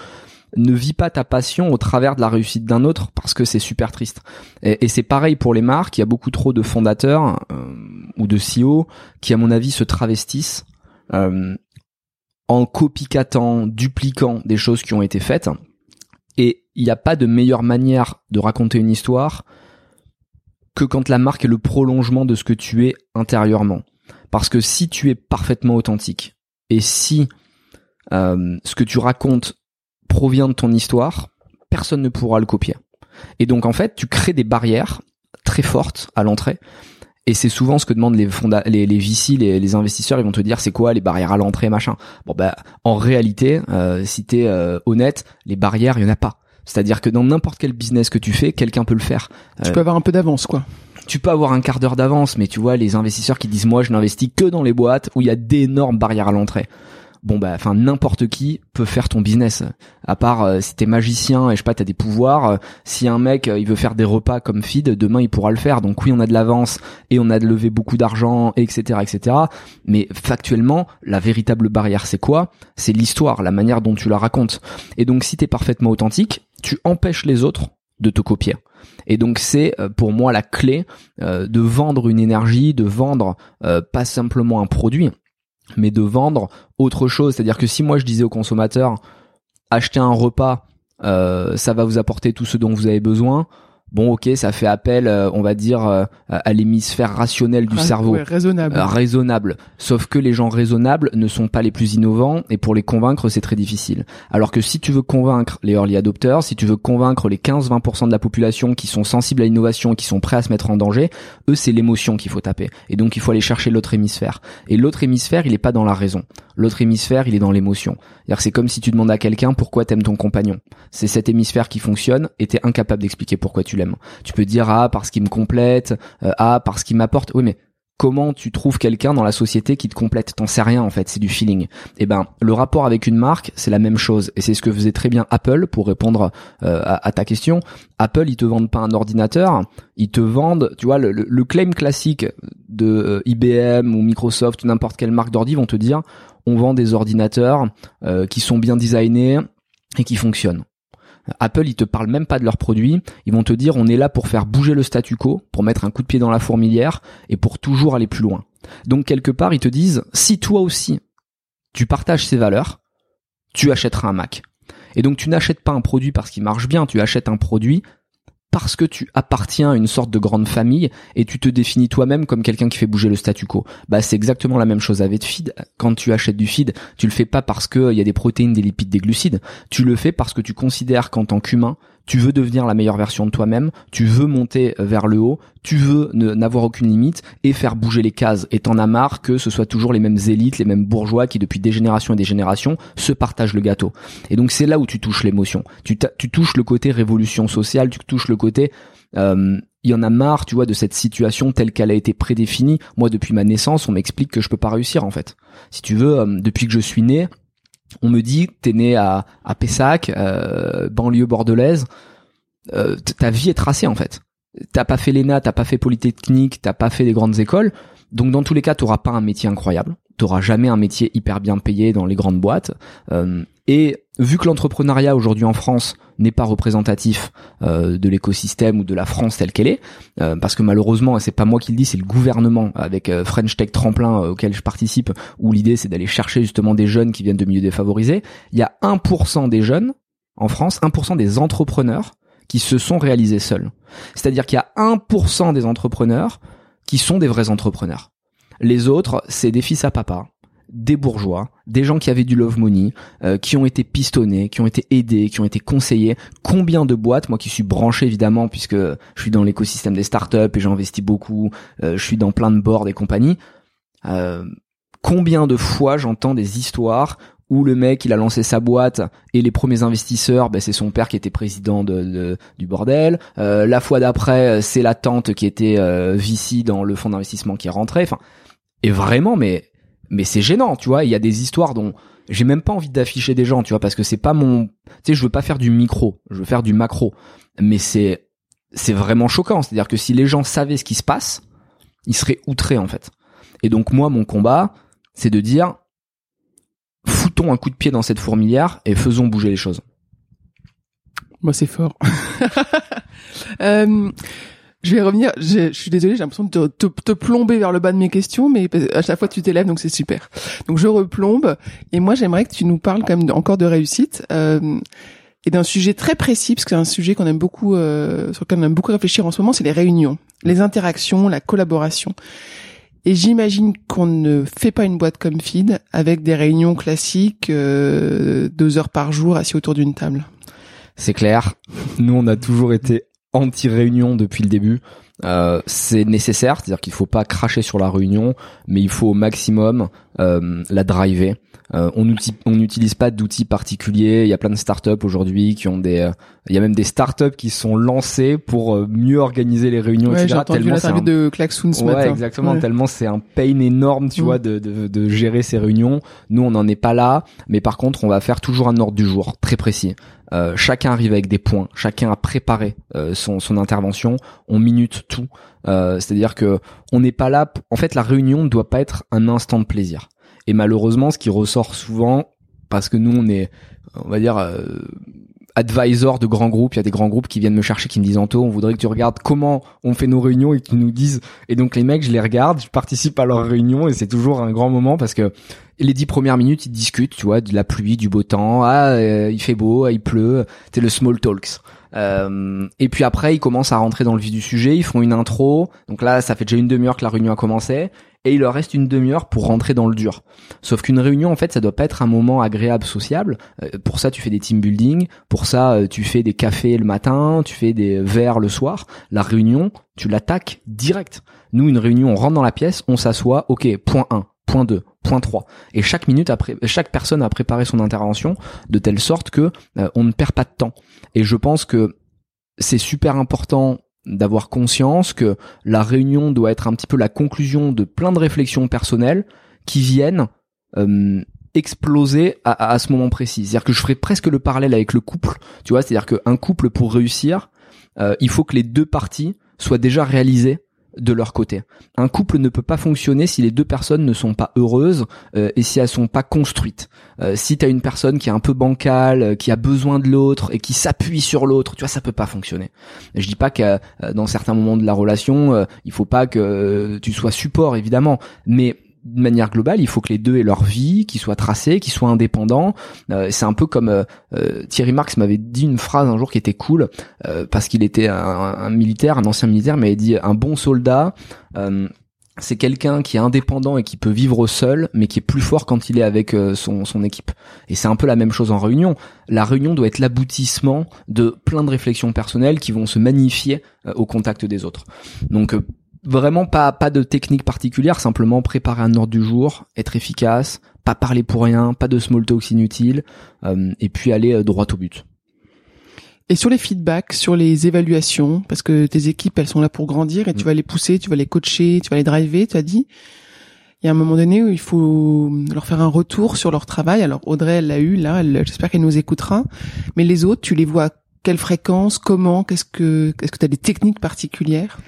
ne vis pas ta passion au travers de la réussite d'un autre parce que c'est super triste. Et, c'est pareil pour les marques. Il y a beaucoup trop de fondateurs euh, ou de CEO qui, à mon avis, se travestissent euh, en copycatant, dupliquant des choses qui ont été faites. Et il n'y a pas de meilleure manière de raconter une histoire que quand la marque est le prolongement de ce que tu es intérieurement. Parce que si tu es parfaitement authentique et si euh, ce que tu racontes provient de ton histoire, personne ne pourra le copier. Et donc en fait, tu crées des barrières très fortes à l'entrée. Et c'est souvent ce que demandent les fonda les, les VC, les, les, investisseurs, ils vont te dire c'est quoi les barrières à l'entrée, machin. Bon bah en réalité, euh, si t'es euh, honnête, les barrières, il y en a pas. C'est-à-dire que dans n'importe quel business que tu fais, quelqu'un peut le faire. Tu peux avoir un peu d'avance, quoi. Tu peux avoir un quart d'heure d'avance, mais tu vois les investisseurs qui disent moi je n'investis que dans les boîtes où il y a d'énormes barrières à l'entrée bon bah enfin n'importe qui peut faire ton business. À part euh, si t'es magicien et je sais pas t'as des pouvoirs euh, si un mec euh, il veut faire des repas comme feed demain il pourra le faire. Donc oui on a de l'avance et on a de lever beaucoup d'argent etc etc mais factuellement la véritable barrière c'est quoi? C'est l'histoire la manière dont tu la racontes. Et donc si t'es parfaitement authentique tu empêches les autres de te copier. Et donc c'est pour moi la clé de vendre une énergie, de vendre pas simplement un produit, mais de vendre autre chose. C'est-à-dire que si moi je disais aux consommateurs, acheter un repas, euh, ça va vous apporter tout ce dont vous avez besoin, bon ok ça fait appel euh, on va dire euh, à l'hémisphère rationnel du cerveau. raisonnable. Euh, raisonnable. Sauf que les gens raisonnables ne sont pas les plus innovants et pour les convaincre c'est très difficile. Alors que si tu veux convaincre les early adopters si tu veux convaincre les 15-20% de la population qui sont sensibles à l'innovation qui sont prêts à se mettre en danger eux c'est l'émotion qu'il faut taper. Et donc il faut aller chercher l'autre hémisphère. Et l'autre hémisphère il est pas dans la raison l'autre hémisphère il est dans l'émotion. C'est comme si tu demandes à quelqu'un pourquoi t'aimes ton compagnon. C'est cet hémisphère qui fonctionne et t'es incapable d'expliquer pourquoi tu tu peux dire ah parce qu'il me complète, euh, ah parce qu'il m'apporte. Oui mais comment tu trouves quelqu'un dans la société qui te complète? T'en sais rien en fait, c'est du feeling. Et eh ben le rapport avec une marque, c'est la même chose. Et c'est ce que faisait très bien Apple pour répondre euh, à, ta question. Apple, ils te vendent pas un ordinateur, ils te vendent, tu vois, le, claim classique de euh, IBM ou Microsoft ou n'importe quelle marque d'ordi vont te dire on vend des ordinateurs qui sont bien designés et qui fonctionnent. Apple, ils te parlent même pas de leurs produits. Ils vont te dire, on est là pour faire bouger le statu quo, pour mettre un coup de pied dans la fourmilière et pour toujours aller plus loin. Donc quelque part, ils te disent, si toi aussi, tu partages ces valeurs, tu achèteras un Mac. Et donc tu n'achètes pas un produit parce qu'il marche bien, tu achètes un produit parce que tu appartiens à une sorte de grande famille et tu te définis toi-même comme quelqu'un qui fait bouger le statu quo. Bah c'est exactement la même chose avec feed. Quand tu achètes du feed, tu le fais pas parce que il y a des protéines, des lipides, des glucides. Tu le fais parce que tu considères qu'en tant qu'humain, tu veux devenir la meilleure version de toi-même, tu veux monter vers le haut, tu veux n'avoir aucune limite et faire bouger les cases. Et t'en as marre que ce soit toujours les mêmes élites, les mêmes bourgeois qui depuis des générations et des générations se partagent le gâteau. Et donc c'est là où tu touches l'émotion. Tu, touches le côté révolution sociale, tu touches le côté euh, il y en a marre, tu vois, de cette situation telle qu'elle a été prédéfinie. Moi, depuis ma naissance, on m'explique que je peux pas réussir, en fait. Si tu veux, euh, depuis que je suis né, on me dit t'es né à, à Pessac, euh, banlieue bordelaise, euh, ta vie est tracée en fait. T'as pas fait l'ENA, t'as pas fait Polytechnique, t'as pas fait des grandes écoles, donc dans tous les cas t'auras pas un métier incroyable, t'auras jamais un métier hyper bien payé dans les grandes boîtes. Euh, et vu que l'entrepreneuriat aujourd'hui en France n'est pas représentatif euh, de l'écosystème ou de la France telle qu'elle est, euh, parce que malheureusement, c'est pas moi qui le dis, c'est le gouvernement avec euh, French Tech Tremplin auquel je participe, où l'idée c'est d'aller chercher justement des jeunes qui viennent de milieux défavorisés. Il y a 1% des jeunes en France, 1% des entrepreneurs qui se sont réalisés seuls. C'est-à-dire qu'il y a 1% des entrepreneurs qui sont des vrais entrepreneurs. Les autres, c'est des fils à papa, des bourgeois, des gens qui avaient du love money, euh, qui ont été pistonnés, qui ont été aidés, qui ont été conseillés. Combien de boîtes, moi qui suis branché évidemment puisque je suis dans l'écosystème des startups et j'investis beaucoup, euh, je suis dans plein de boards et compagnie. Euh, combien de fois j'entends des histoires où le mec il a lancé sa boîte et les premiers investisseurs ben, c'est son père qui était président de, du bordel la fois d'après c'est la tante qui était VC dans le fonds d'investissement qui est rentré enfin et vraiment mais mais c'est gênant, tu vois. Il y a des histoires dont j'ai même pas envie d'afficher des gens, tu vois, parce que c'est pas mon, tu sais, je veux pas faire du micro, je veux faire du macro. Mais c'est, c'est vraiment choquant. C'est-à-dire que si les gens savaient ce qui se passe, ils seraient outrés, en fait. Et donc, moi, mon combat, c'est de dire, foutons un coup de pied dans cette fourmilière et faisons bouger les choses. Moi, c'est fort. [laughs] euh, je vais revenir. Je, suis désolée, j'ai l'impression de te, te, plomber vers le bas de mes questions, mais à chaque fois tu t'élèves, donc c'est super. Donc je replombe. Et moi, j'aimerais que tu nous parles quand même encore de réussite euh, et d'un sujet très précis, parce que c'est un sujet qu'on aime beaucoup, euh, sur lequel on aime beaucoup réfléchir en ce moment, c'est les réunions, les interactions, la collaboration. Et j'imagine qu'on ne fait pas une boîte comme Feed avec des réunions classiques, euh, deux heures par jour, assis autour d'une table. C'est clair. Nous, on a toujours été anti-réunion depuis le début. Euh, c'est nécessaire, c'est-à-dire qu'il faut pas cracher sur la réunion, mais il faut au maximum la driver. on n'utilise pas d'outils particuliers. Il y a plein de startups aujourd'hui qui ont des, il y a même des startups qui sont lancées pour mieux organiser les réunions, ouais, J'ai entendu l'interview de Klaxoon ce ouais, exactement. Tellement c'est un pain énorme, tu mm. vois, de, de, de, gérer ces réunions. Nous, on n'en est pas là, mais par contre, on va faire toujours un ordre du jour très précis. Euh, chacun arrive avec des points, chacun a préparé euh, son, son intervention, on minute tout. Euh, C'est-à-dire que on n'est pas là. En fait, la réunion ne doit pas être un instant de plaisir. Et malheureusement, ce qui ressort souvent, parce que nous, on est, on va dire, euh, advisor de grands groupes. Il y a des grands groupes qui viennent me chercher, qui me disent Anto, on voudrait que tu regardes comment on fait nos réunions et qu'ils nous disent. Et donc les mecs, je les regarde, je participe à leurs réunions et c'est toujours un grand moment parce que les dix premières minutes, ils discutent, tu vois, de la pluie, du beau temps. Ah, euh, il fait beau, ah, il pleut. C'est le small talks. Euh, et puis après, ils commencent à rentrer dans le vif du sujet. Ils font une intro. Donc là, ça fait déjà une demi-heure que la réunion a commencé et il leur reste une demi-heure pour rentrer dans le dur. Sauf qu'une réunion, en fait, ça doit pas être un moment agréable, sociable. Euh, pour ça, tu fais des team building. Pour ça, euh, tu fais des cafés le matin, tu fais des verres le soir. La réunion, tu l'attaques direct. Nous, une réunion, on rentre dans la pièce, on s'assoit. Ok, point 1, point 2, point 3. Et chaque minute après, chaque personne a préparé son intervention de telle sorte que euh, on ne perd pas de temps. Et je pense que c'est super important d'avoir conscience que la réunion doit être un petit peu la conclusion de plein de réflexions personnelles qui viennent exploser à, à, ce moment précis. C'est-à-dire que je ferai presque le parallèle avec le couple, tu vois, c'est-à-dire qu'un couple pour réussir, euh, il faut que les deux parties soient déjà réalisées de leur côté. Un couple ne peut pas fonctionner si les deux personnes ne sont pas heureuses euh, et si elles sont pas construites. Euh, si tu as une personne qui est un peu bancale, euh, qui a besoin de l'autre et qui s'appuie sur l'autre, tu vois, ça peut pas fonctionner. je dis pas que dans certains moments de la relation, il faut pas que tu sois support évidemment, mais de manière globale, il faut que les deux aient leur vie, qu'ils soient tracés, qu'ils soient indépendants. Euh, c'est un peu comme euh, euh, Thierry Marx m'avait dit une phrase un jour qui était cool parce qu'il était un, militaire, un ancien militaire, m'avait dit un bon soldat. c'est quelqu'un qui est indépendant et qui peut vivre seul, mais qui est plus fort quand il est avec son, son équipe. Et c'est un peu la même chose en réunion. La réunion doit être l'aboutissement de plein de réflexions personnelles qui vont se magnifier au contact des autres. Donc vraiment pas pas de technique particulière, simplement préparer un ordre du jour, être efficace, pas parler pour rien, pas de small talks inutiles, euh, et puis aller euh, droit au but. Et sur les feedbacks, sur les évaluations, parce que tes équipes, elles sont là pour grandir et tu mm. vas les pousser, tu vas les coacher, tu vas les driver, tu as dit. Il y a un moment donné où il faut leur faire un retour sur leur travail. Alors Audrey, elle l'a eu là, j'espère qu'elle nous écoutera. Mais les autres, tu les vois quelle fréquence, comment, qu'est-ce que, est-ce que tu as des techniques particulières?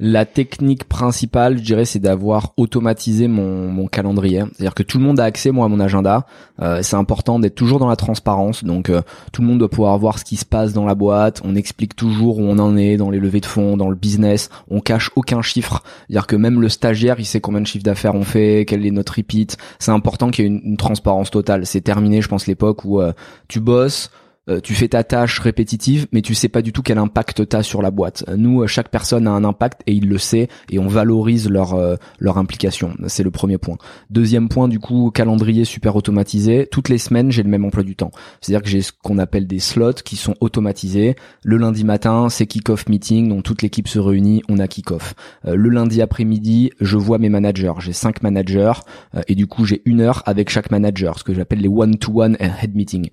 La technique principale, je dirais, c'est d'avoir automatisé mon, mon calendrier. C'est-à-dire que tout le monde a accès, moi, à mon agenda. Euh, c'est important d'être toujours dans la transparence. Donc, euh, tout le monde doit pouvoir voir ce qui se passe dans la boîte. On explique toujours où on en est dans les levées de fonds, dans le business. On cache aucun chiffre. C'est-à-dire que même le stagiaire, il sait combien de chiffres d'affaires on fait, quel est notre repeat. C'est important qu'il y ait une, transparence totale. C'est terminé, je pense, l'époque où euh, tu bosses euh, tu fais ta tâche répétitive, mais tu sais pas du tout quel impact t'as sur la boîte. Nous, euh, chaque personne a un impact et il le sait et on valorise leur euh, leur implication. C'est le premier point. Deuxième point, du coup, calendrier super automatisé. Toutes les semaines, j'ai le même emploi du temps. C'est-à-dire que j'ai ce qu'on appelle des slots qui sont automatisés. Le lundi matin, c'est kick-off meeting, donc toute l'équipe se réunit, on a kick-off. le lundi après-midi, je vois mes managers. J'ai cinq managers et du coup, j'ai une heure avec chaque manager, ce que j'appelle les one-to-one head meeting.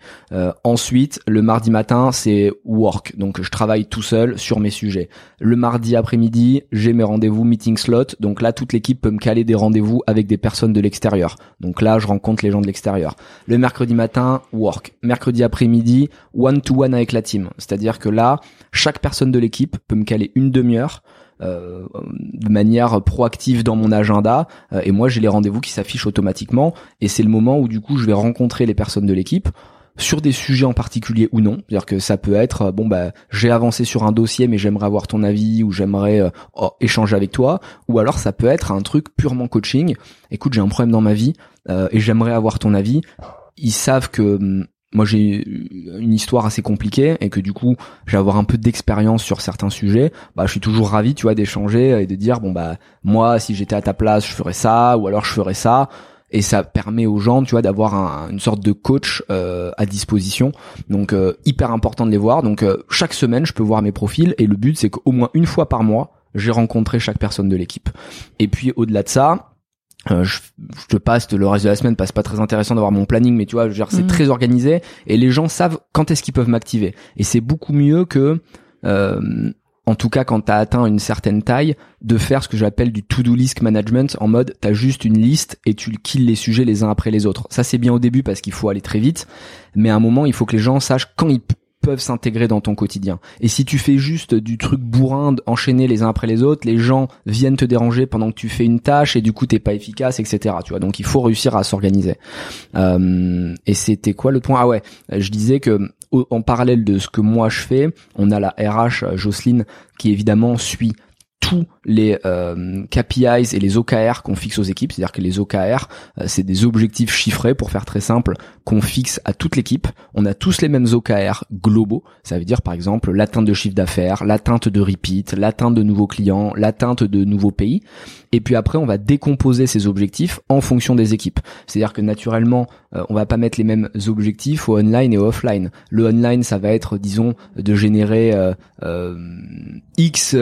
ensuite, le mardi matin, c'est work, donc je travaille tout seul sur mes sujets. Le mardi après-midi, j'ai mes rendez-vous meeting slot, donc là toute l'équipe peut me caler des rendez-vous avec des personnes de l'extérieur. Donc là, je rencontre les gens de l'extérieur. Le mercredi matin, work. Mercredi après-midi, one to one avec la team, c'est-à-dire que là, chaque personne de l'équipe peut me caler une demi-heure euh, de manière proactive dans mon agenda euh, et moi j'ai les rendez-vous qui s'affichent automatiquement et c'est le moment où du coup je vais rencontrer les personnes de l'équipe sur des sujets en particulier ou non. C'est-à-dire que ça peut être euh, bon bah j'ai avancé sur un dossier mais j'aimerais avoir ton avis ou j'aimerais euh, échanger avec toi ou alors ça peut être un truc purement coaching. Écoute, j'ai un problème dans ma vie euh, et j'aimerais avoir ton avis. Ils savent que hum, moi j'ai une histoire assez compliquée et que du coup je vais avoir un peu d'expérience sur certains sujets, bah je suis toujours ravi, tu vois, d'échanger et de dire bon bah moi si j'étais à ta place, je ferais ça ou alors je ferais ça et ça permet aux gens tu vois d'avoir une sorte de coach euh, à disposition. Donc euh, hyper important de les voir. Donc euh, chaque semaine je peux voir mes profils. Et le but c'est qu'au moins une fois par mois j'ai rencontré chaque personne de l'équipe. Et puis au-delà de ça euh, je, je, te passe le reste de la semaine, passe pas très intéressant d'avoir mon planning, mais tu vois, je veux dire, c'est Mhm. très organisé. Et les gens savent quand est-ce qu'ils peuvent m'activer. Et c'est beaucoup mieux que, euh, en tout cas quand t'as atteint une certaine taille, de faire ce que j'appelle du to-do list management en mode t'as juste une liste et tu kills les sujets les uns après les autres. Ça c'est bien au début parce qu'il faut aller très vite, mais à un moment il faut que les gens sachent quand ils peuvent s'intégrer dans ton quotidien. Et si tu fais juste du truc bourrin, enchaîner les uns après les autres, les gens viennent te déranger pendant que tu fais une tâche et du coup t'es pas efficace, etc. Tu vois, donc il faut réussir à s'organiser. Euh, et c'était quoi le point? Ah ouais, je disais que en parallèle de ce que moi je fais, on a la RH Jocelyne qui évidemment suit tous les euh, KPIs et les OKR qu'on fixe aux équipes, c'est-à-dire que les OKR, euh, c'est des objectifs chiffrés, pour faire très simple, qu'on fixe à toute l'équipe. On a tous les mêmes OKR globaux, ça veut dire par exemple l'atteinte de chiffre d'affaires, l'atteinte de repeat, l'atteinte de nouveaux clients, l'atteinte de nouveaux pays. Et puis après, on va décomposer ces objectifs en fonction des équipes. C'est-à-dire que naturellement, euh, on va pas mettre les mêmes objectifs au online et au offline. Le online, ça va être, disons, de générer euh, euh, X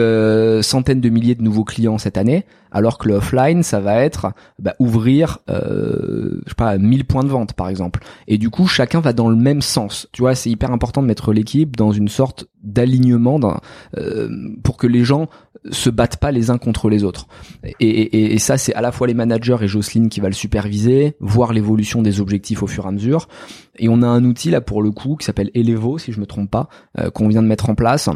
centaines de milliers de nouveaux clients cette année, alors que le offline, ça va être bah, ouvrir, euh, je sais pas, 1000 points de vente, par exemple. Et du coup, chacun va dans le même sens. Tu vois, c'est hyper important de mettre l'équipe dans une sorte d'alignement euh, pour que les gens se battent pas les uns contre les autres. Et, et- et ça, c'est à la fois les managers et Jocelyne qui va le superviser, voir l'évolution des objectifs au fur et à mesure. Et on a un outil là pour le coup qui s'appelle Elevo, si je me trompe pas, euh, qu'on vient de mettre en place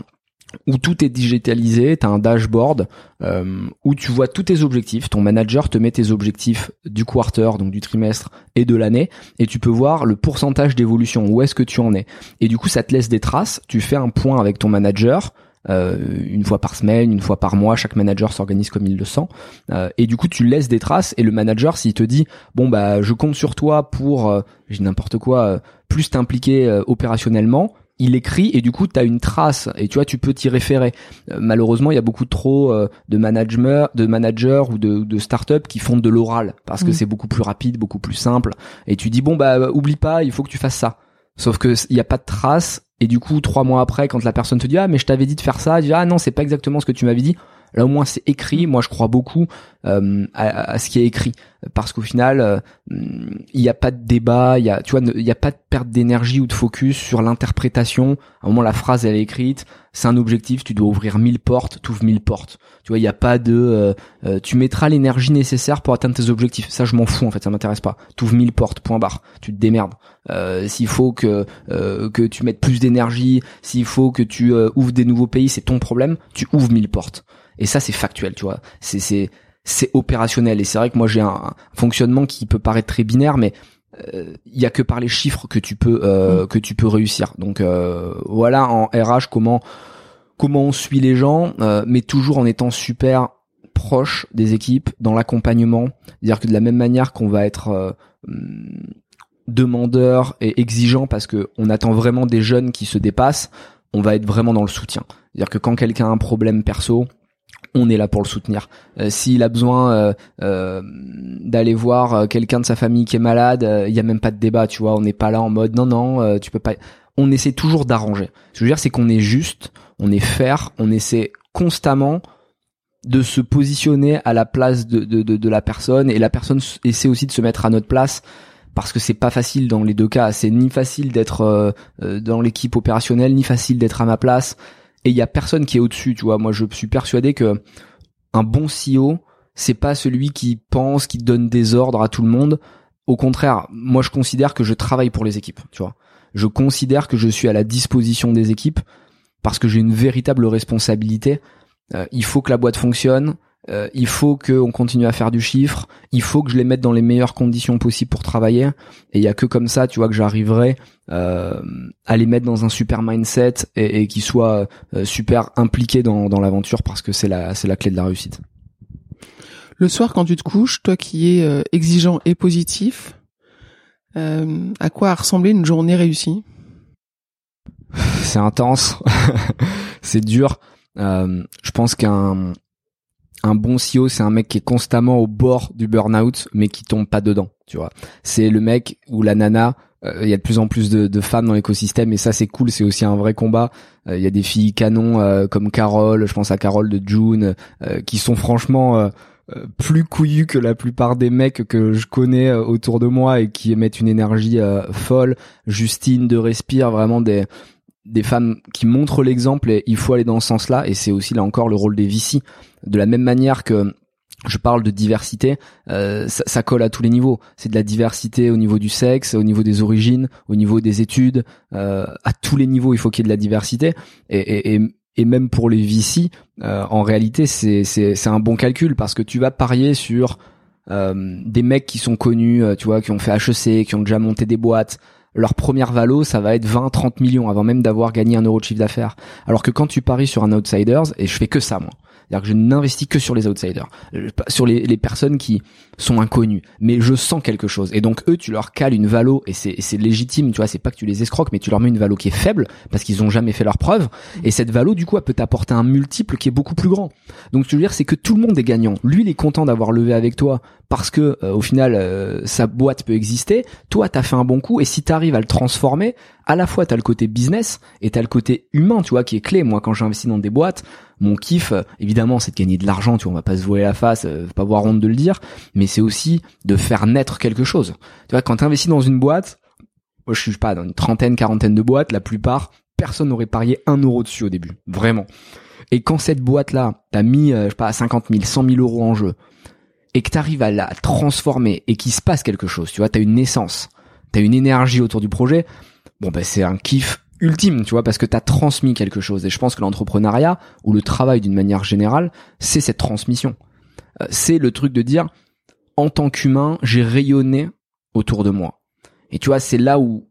où tout est digitalisé, tu as un dashboard euh, où tu vois tous tes objectifs, ton manager te met tes objectifs du quarter, donc du trimestre et de l'année, et tu peux voir le pourcentage d'évolution, où est-ce que tu en es. Et du coup, ça te laisse des traces, tu fais un point avec ton manager, euh, une fois par semaine, une fois par mois, chaque manager s'organise comme il le sent, Euh, et du coup, tu laisses des traces, et le manager, s'il te dit, bon bah, je compte sur toi pour, euh, j'ai n'importe quoi, euh, plus t'impliquer opérationnellement, il écrit et du coup tu as une trace et tu vois tu peux t'y référer. Euh, malheureusement, il y a beaucoup trop euh, de managers, de managers ou de, de startups qui font de l'oral parce que Mm. c'est beaucoup plus rapide, beaucoup plus simple et tu dis bon bah oublie pas, il faut que tu fasses ça. Sauf que il y a pas de trace et du coup trois mois après quand la personne te dit ah mais je t'avais dit de faire ça, tu dis ah non c'est pas exactement ce que tu m'avais dit. Là au moins c'est écrit. Moi je crois beaucoup euh, à, à ce qui est écrit parce qu'au final euh, il n'y a pas de débat, il y a tu vois il y a pas de perte d'énergie ou de focus sur l'interprétation. À un moment la phrase elle est écrite, c'est un objectif, tu dois ouvrir 1000 portes, tu ouvres 1000 portes. Tu vois il y a pas de euh, euh, tu mettras l'énergie nécessaire pour atteindre tes objectifs. Ça je m'en fous en fait, ça m'intéresse pas. Tu ouvres 1000 portes, point barre. Tu te démerdes. Euh, s'il faut que euh, que tu mettes plus d'énergie, s'il faut que tu ouvres des nouveaux pays, c'est ton problème. Tu ouvres 1000 portes. Et ça c'est factuel, tu vois. C'est c'est c'est opérationnel. Et c'est vrai que moi j'ai un, un fonctionnement qui peut paraître très binaire mais euh, il y a que par les chiffres que tu peux euh, que tu peux réussir. Donc euh, voilà en RH comment comment on suit les gens euh, mais toujours en étant super proche des équipes dans l'accompagnement. C'est-à-dire que de la même manière qu'on va être euh, hum, demandeur et exigeant parce que on attend vraiment des jeunes qui se dépassent on va être vraiment dans le soutien. C'est-à-dire que quand quelqu'un a un problème perso on est là pour le soutenir. Euh, S'il a besoin euh, euh, d'aller voir euh, quelqu'un de sa famille qui est malade, il y a même pas de débat, tu vois. On n'est pas là en mode non non, euh, tu peux pas. On essaie toujours d'arranger. Ce que je veux dire, c'est qu'on est juste, on est fair, on essaie constamment de se positionner à la place de, de, de, de la personne et la personne essaie aussi de se mettre à notre place parce que c'est pas facile dans les deux cas. C'est ni facile d'être euh, euh, dans l'équipe opérationnelle, ni facile d'être à ma place et il y a personne qui est au-dessus, tu vois. Moi, je suis persuadé que un bon CEO, c'est pas celui qui pense, qui donne des ordres à tout le monde. Au contraire, moi, je considère que je travaille pour les équipes, tu vois. Je considère que je suis à la disposition des équipes parce que j'ai une véritable responsabilité. Euh, il faut que la boîte fonctionne. Euh, il faut qu'on continue à faire du chiffre. Il faut que je les mette dans les meilleures conditions possibles pour travailler. Et il y a que comme ça, tu vois, que j'arriverai euh, à les mettre dans un super mindset et, et qu'ils soient euh, super impliqués dans, dans l'aventure parce que c'est la c'est la clé de la réussite. Le soir, quand tu te couches, toi qui es euh, exigeant et positif, euh, à quoi a ressemblé une journée réussie? C'est intense, [laughs] c'est dur. Euh, je pense qu'un un bon CEO, c'est un mec qui est constamment au bord du burn-out, mais qui tombe pas dedans. Tu vois, c'est le mec ou la nana. euh, Il y a de plus en plus de, de femmes dans l'écosystème et ça c'est cool. C'est aussi un vrai combat. Euh, Il y a des filles canons euh, comme Carole, je pense à Carole de June, euh, qui sont franchement plus couillu que la plupart des mecs que je connais autour de moi et qui émettent une énergie folle. Justine de Respire, vraiment des des femmes qui montrent l'exemple et il faut aller dans ce sens-là et c'est aussi là encore le rôle des VC. De la même manière que je parle de diversité, ça, ça, colle à tous les niveaux. C'est de la diversité au niveau du sexe, au niveau des origines, au niveau des études, à tous les niveaux il faut qu'il y ait de la diversité. Et, et, et même pour les VC, euh, en réalité, c'est c'est un bon calcul parce que tu vas parier sur euh, des mecs qui sont connus, euh, tu vois, qui ont fait HEC, qui ont déjà monté des boîtes. Leur première valo, ça va être 20, 30 millions avant même d'avoir gagné un euro de chiffre d'affaires. Alors que quand tu paries sur un outsiders, et je fais que ça moi, c'est-à-dire que je n'investis que sur les outsiders, euh, sur les, personnes qui sont inconnues. Mais je sens quelque chose. Et donc eux, tu leur cales une valo et c'est légitime. Tu vois, c'est pas que tu les escroques, mais tu leur mets une valo qui est faible parce qu'ils ont jamais fait leur preuve. Et cette valo, du coup, elle peut t'apporter un multiple qui est beaucoup plus grand. Donc ce que je veux dire, c'est que tout le monde est gagnant. Lui, il est content d'avoir levé avec toi parce que euh, au final euh, sa boîte peut exister. Toi, t'as fait un bon coup et si t'arrives à le transformer, à la fois t'as le côté business et t'as le côté humain, tu vois, qui est clé. Moi, quand j'investis dans des boîtes, mon kiff, euh, évidemment, c'est de gagner de l'argent. Tu vois, on va pas se voiler la face, pas avoir honte de le dire, mais c'est aussi de faire naître quelque chose. Tu vois, quand t'investis dans une boîte, moi, je suis pas dans une trentaine, quarantaine de boîtes, la plupart, personne n'aurait parié un euro dessus au début, vraiment. Et quand cette boîte-là, t'as mis, je sais pas, 50 000, 100 000 euros en jeu, et que t'arrives à la transformer et qu'il se passe quelque chose, tu vois, t'as une naissance, t'as une énergie autour du projet, bon ben c'est un kiff ultime, tu vois, parce que t'as transmis quelque chose. Et je pense que l'entrepreneuriat ou le travail d'une manière générale, c'est cette transmission. Euh, c'est le truc de dire, en tant qu'humain, j'ai rayonné autour de moi. Et tu vois, c'est là où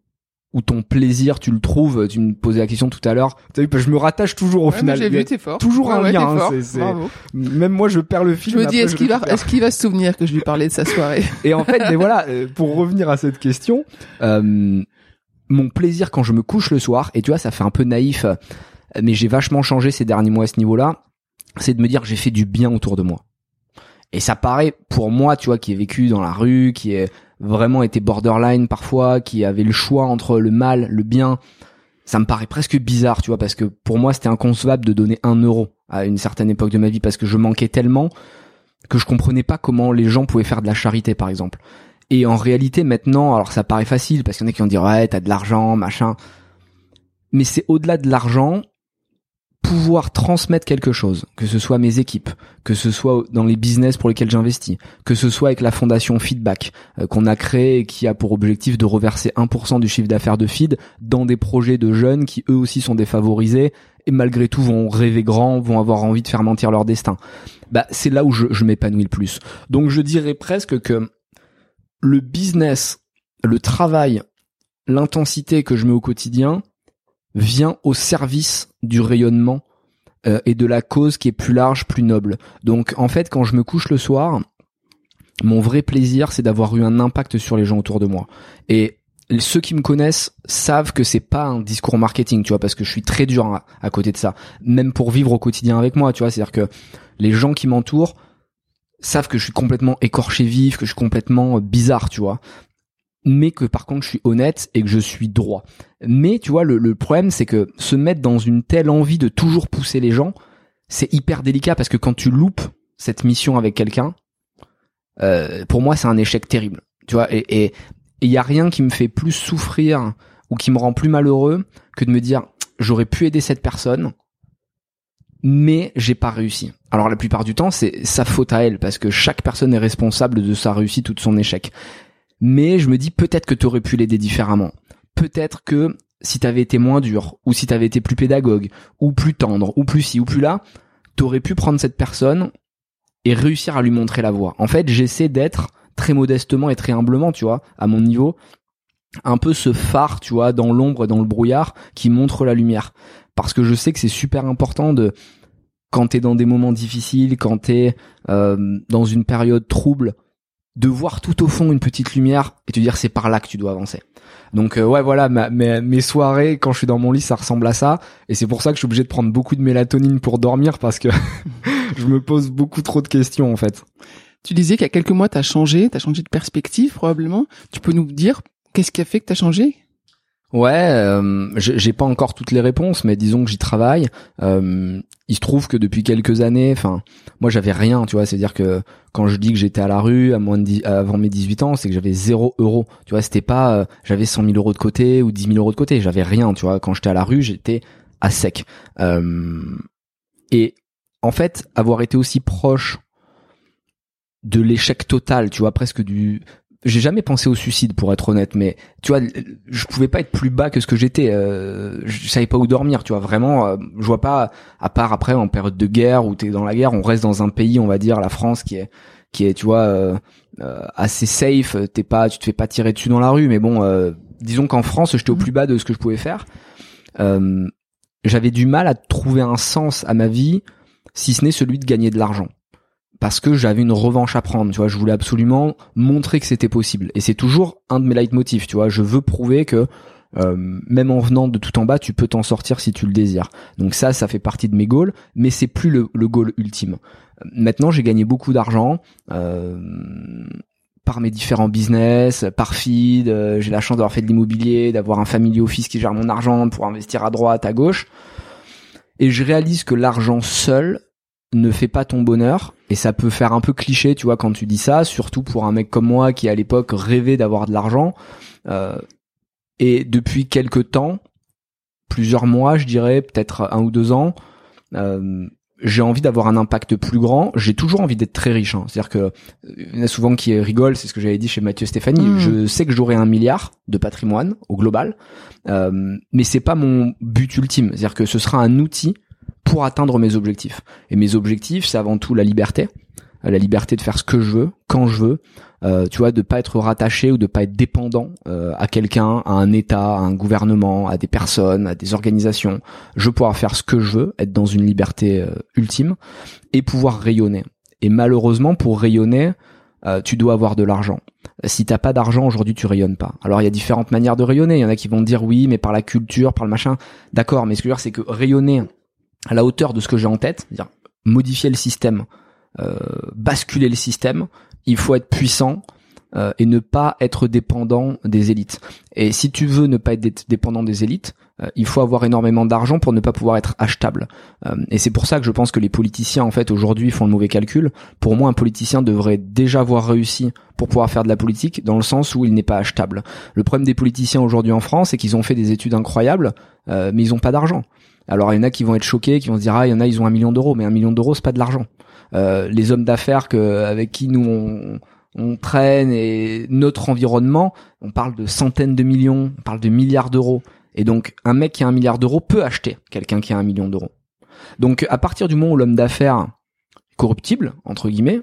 où ton plaisir tu le trouves tu me posais la question tout à l'heure. Tu vu je me rattache toujours au final. j'ai vu t'es fort. toujours un lien hein, même moi je perds le fil je me dis est-ce qu'il va est-ce qu'il va se souvenir que je lui parlais de sa soirée? Et en fait mais voilà euh, pour revenir à cette question euh, mon plaisir quand je me couche le soir et tu vois ça fait un peu naïf euh, mais j'ai vachement changé ces derniers mois à ce niveau-là c'est de me dire que j'ai fait du bien autour de moi et ça paraît pour moi tu vois qui ai vécu dans la rue qui est vraiment été borderline parfois, qui avait le choix entre le mal, le bien. Ça me paraît presque bizarre, tu vois, parce que pour moi c'était inconcevable de donner un euro à une certaine époque de ma vie parce que je manquais tellement que je comprenais pas comment les gens pouvaient faire de la charité, par exemple. Et en réalité maintenant, alors ça paraît facile parce qu'il y en a qui vont dire ouais t'as de l'argent, machin. Mais c'est au-delà de l'argent, pouvoir transmettre quelque chose, que ce soit mes équipes, que ce soit dans les business pour lesquels j'investis, que ce soit avec la fondation Feedback euh, qu'on a créée et qui a pour objectif de reverser 1% du chiffre d'affaires de Feed dans des projets de jeunes qui eux aussi sont défavorisés et malgré tout vont rêver grand, vont avoir envie de faire mentir leur destin. Bah c'est là où je, je m'épanouis le plus. Donc je dirais presque que le business, le travail, l'intensité que je mets au quotidien, vient au service du rayonnement euh, et de la cause qui est plus large, plus noble. Donc en fait, quand je me couche le soir, mon vrai plaisir, c'est d'avoir eu un impact sur les gens autour de moi. Et ceux qui me connaissent savent que c'est pas un discours marketing, tu vois, parce que je suis très dur à, côté de ça. Même pour vivre au quotidien avec moi, tu vois, c'est-à-dire que les gens qui m'entourent savent que je suis complètement écorché vif, que je suis complètement bizarre, tu vois mais que par contre je suis honnête et que je suis droit. Mais tu vois, le, problème c'est que se mettre dans une telle envie de toujours pousser les gens, c'est hyper délicat parce que quand tu loupes cette mission avec quelqu'un, euh, pour moi c'est un échec terrible. Tu vois, et il y a rien qui me fait plus souffrir ou qui me rend plus malheureux que de me dire j'aurais pu aider cette personne, mais j'ai pas réussi. Alors la plupart du temps, c'est sa faute à elle parce que chaque personne est responsable de sa réussite ou de son échec mais je me dis peut-être que tu aurais pu l'aider différemment. Peut-être que si t'avais été moins dur, ou si t'avais été plus pédagogue, ou plus tendre, ou plus ci, ou plus là, t'aurais pu prendre cette personne et réussir à lui montrer la voie. En fait, j'essaie d'être très modestement et très humblement, tu vois, à mon niveau, un peu ce phare, tu vois, dans l'ombre et dans le brouillard qui montre la lumière. Parce que je sais que c'est super important de, quand t'es dans des moments difficiles, quand t'es euh, dans une période trouble, de voir tout au fond une petite lumière et te dire c'est par là que tu dois avancer. Donc euh, ouais voilà mes, soirées quand je suis dans mon lit ça ressemble à ça et c'est pour ça que je suis obligé de prendre beaucoup de mélatonine pour dormir parce que [laughs] je me pose beaucoup trop de questions en fait. Tu disais qu'il y a quelques mois tu as changé, tu as changé de perspective probablement. Tu peux nous dire qu'est-ce qui a fait que tu as changé? Ouais, euh, j'ai pas encore toutes les réponses, mais disons que j'y travaille. Euh, il se trouve que depuis quelques années, enfin, moi j'avais rien, tu vois, c'est-à-dire que quand je dis que j'étais à la rue avant mes 18 ans, c'est que j'avais zéro euro, tu vois, c'était pas, euh, j'avais 100 000 euros de côté ou 10 000 euros de côté, j'avais rien, tu vois, quand j'étais à la rue, j'étais à sec. et en fait, avoir été aussi proche de l'échec total, tu vois, presque du j'ai jamais pensé au suicide pour être honnête, mais tu vois, je pouvais pas être plus bas que ce que j'étais. Euh, je savais pas où dormir, tu vois. Vraiment, euh, je vois pas. À part après en période de guerre où t'es dans la guerre, on reste dans un pays, on va dire la France, qui est qui est, tu vois, euh, euh assez safe. T'es pas, tu te fais pas tirer dessus dans la rue, mais bon, euh, disons qu'en France, j'étais au mmh. plus bas de ce que je pouvais faire. J'avais du mal à trouver un sens à ma vie, si ce n'est celui de gagner de l'argent parce que j'avais une revanche à prendre, tu vois, je voulais absolument montrer que c'était possible. Et c'est toujours un de mes leitmotifs, tu vois, je veux prouver que euh, même en venant de tout en bas, tu peux t'en sortir si tu le désires. Donc ça, ça fait partie de mes goals, mais c'est plus le, le goal ultime. Maintenant, j'ai gagné beaucoup d'argent euh, par mes différents business, par feed. Euh, j'ai la chance d'avoir fait de l'immobilier, d'avoir un family office qui gère mon argent pour investir à droite, à gauche. Et je réalise que l'argent seul ne fait pas ton bonheur et ça peut faire un peu cliché tu vois quand tu dis ça surtout pour un mec comme moi qui à l'époque rêvait d'avoir de l'argent euh, et depuis quelques temps plusieurs mois je dirais peut-être un ou deux ans euh, j'ai envie d'avoir un impact plus grand. J'ai toujours envie d'être très riche. Hein. C'est-à-dire que il y en a souvent qui rigolent, c'est ce que j'avais dit chez Mathieu Stéphanie. Mmh. Je sais que j'aurai un milliard de patrimoine au global, euh, mais c'est pas mon but ultime. C'est-à-dire que ce sera un outil pour atteindre mes objectifs. Et mes objectifs, c'est avant tout la liberté, la liberté de faire ce que je veux, quand je veux, euh, tu vois, de pas être rattaché ou de pas être dépendant euh, à quelqu'un, à un État, à un gouvernement, à des personnes, à des organisations. Je pouvoir faire ce que je veux, être dans une liberté euh, ultime et pouvoir rayonner. Et malheureusement, pour rayonner, euh, tu dois avoir de l'argent. Si t'as pas d'argent aujourd'hui, tu rayonnes pas. Alors il y a différentes manières de rayonner. Il y en a qui vont dire oui, mais par la culture, par le machin. D'accord, mais ce que je veux dire, c'est que rayonner à la hauteur de ce que j'ai en tête, modifier le système, euh, basculer le système, il faut être puissant euh, et ne pas être dépendant des élites. Et si tu veux ne pas être dépendant des élites, euh, il faut avoir énormément d'argent pour ne pas pouvoir être achetable. Euh, et c'est pour ça que je pense que les politiciens en fait aujourd'hui font le mauvais calcul. Pour moi, un politicien devrait déjà avoir réussi pour pouvoir faire de la politique dans le sens où il n'est pas achetable. Le problème des politiciens aujourd'hui en France, c'est qu'ils ont fait des études incroyables, mais ils ont pas d'argent. Alors il y en a qui vont être choqués, qui vont se dire ah il y en a ils ont un million d'euros, mais un million d'euros c'est pas de l'argent. Euh, les hommes d'affaires avec qui nous on, traîne et notre environnement, on parle de centaines de millions, on parle de milliards d'euros. Et donc un mec qui a un milliard d'euros peut acheter quelqu'un qui a un million d'euros. Donc à partir du moment où l'homme d'affaires corruptible entre guillemets,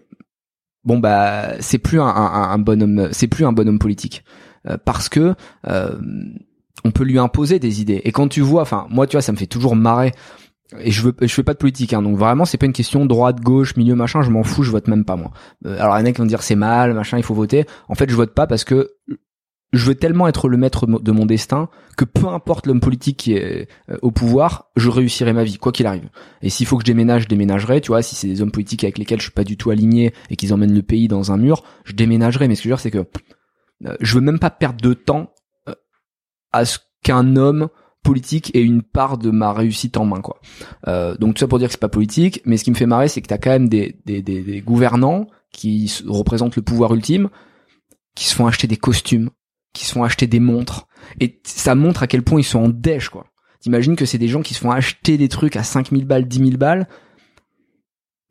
bon bah c'est plus un, un, un bonhomme, c'est plus un politique euh, parce que euh, on peut lui imposer des idées. Et quand tu vois, enfin, moi, tu vois, ça me fait toujours marrer. Et je veux, je fais pas de politique, hein, donc vraiment, c'est pas une question droite, gauche, milieu, machin. Je m'en fous, je vote même pas moi. Euh, alors, il y en a qui vont dire c'est mal, machin, il faut voter. En fait, je vote pas parce que je veux tellement être le maître de mon destin que peu importe l'homme politique qui est euh, au pouvoir, je réussirai ma vie, quoi qu'il arrive. Et s'il faut que je déménage, je déménagerai, tu vois, si c'est des hommes politiques avec lesquels je suis pas du tout aligné et qu'ils emmènent le pays dans un mur, je déménagerai. Mais ce que je veux dire, c'est que euh, je veux même pas perdre de temps à ce qu'un homme politique ait une part de ma réussite en main quoi. Euh, donc tout ça pour dire que c'est pas politique, mais ce qui me fait marrer c'est que t'as quand même des, des, des, des, gouvernants qui représentent le pouvoir ultime, qui se font acheter des costumes, qui se font acheter des montres, et ça montre à quel point ils sont en dèche quoi. T'imagines que c'est des gens qui se font acheter des trucs à 5000 balles, 10 000 balles?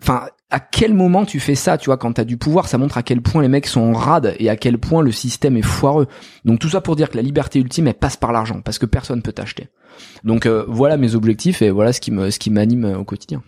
Enfin, à quel moment tu fais ça, tu vois, quand t'as du pouvoir, ça montre à quel point les mecs sont en rade et à quel point le système est foireux. Donc tout ça pour dire que la liberté ultime, elle passe par l'argent, parce que personne peut t'acheter. Donc euh, voilà mes objectifs et voilà ce qui me, ce qui m'anime euh, au quotidien.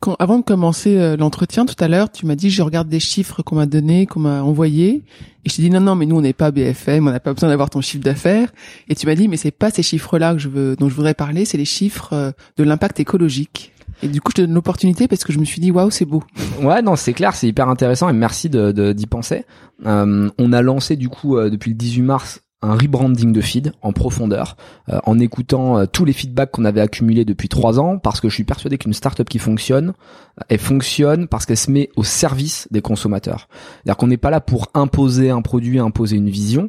Quand, avant de commencer euh, l'entretien tout à l'heure, tu m'as dit je regarde des chiffres qu'on m'a donnés, qu'on m'a envoyés, et je t'ai dit non non mais nous on n'est pas BFM, on n'a pas besoin d'avoir ton chiffre d'affaires, et tu m'as dit mais c'est pas ces chiffres-là que je veux, dont je voudrais parler, c'est les chiffres de l'impact écologique. Et du coup, je te donne l'opportunité parce que je me suis dit, waouh, c'est beau. Ouais, non, c'est clair, c'est hyper intéressant et merci de, d'y penser. Euh, on a lancé du coup euh, depuis le 18 mars un rebranding de feed en profondeur, euh, en écoutant tous les feedbacks qu'on avait accumulés depuis trois ans, parce que je suis persuadé qu'une startup qui fonctionne, elle fonctionne parce qu'elle se met au service des consommateurs. C'est-à-dire qu'on n'est pas là pour imposer un produit, imposer une vision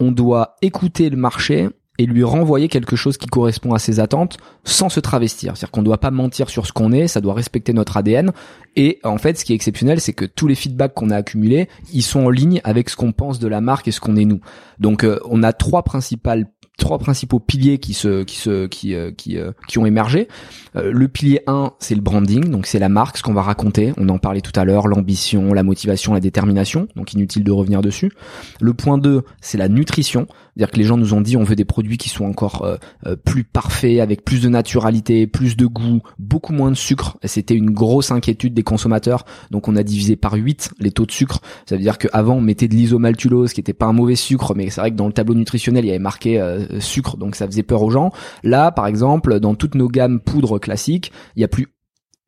on doit écouter le marché et lui renvoyer quelque chose qui correspond à ses attentes sans se travestir. C'est-à-dire qu'on ne doit pas mentir sur ce qu'on est, ça doit respecter notre ADN. Et en fait, ce qui est exceptionnel, c'est que tous les feedbacks qu'on a accumulés, ils sont en ligne avec ce qu'on pense de la marque et ce qu'on est nous. Donc, euh, on a trois principales trois principaux piliers qui se qui se qui euh, qui, euh, qui ont émergé. Euh, le pilier 1, c'est le branding, donc c'est la marque, ce qu'on va raconter, on en parlait tout à l'heure, l'ambition, la motivation, la détermination, donc inutile de revenir dessus. Le point 2, c'est la nutrition, c'est-à-dire que les gens nous ont dit on veut des produits qui sont encore plus parfaits avec plus de naturalité, plus de goût, beaucoup moins de sucre. C'était une grosse inquiétude des consommateurs, donc on a divisé par 8 les taux de sucre. Ça veut dire qu'avant on mettait de l'isomaltulose qui était pas un mauvais sucre, mais c'est vrai que dans le tableau nutritionnel il y avait marqué euh, sucre, donc ça faisait peur aux gens. Là, par exemple, dans toutes nos gammes poudre classiques, il y a plus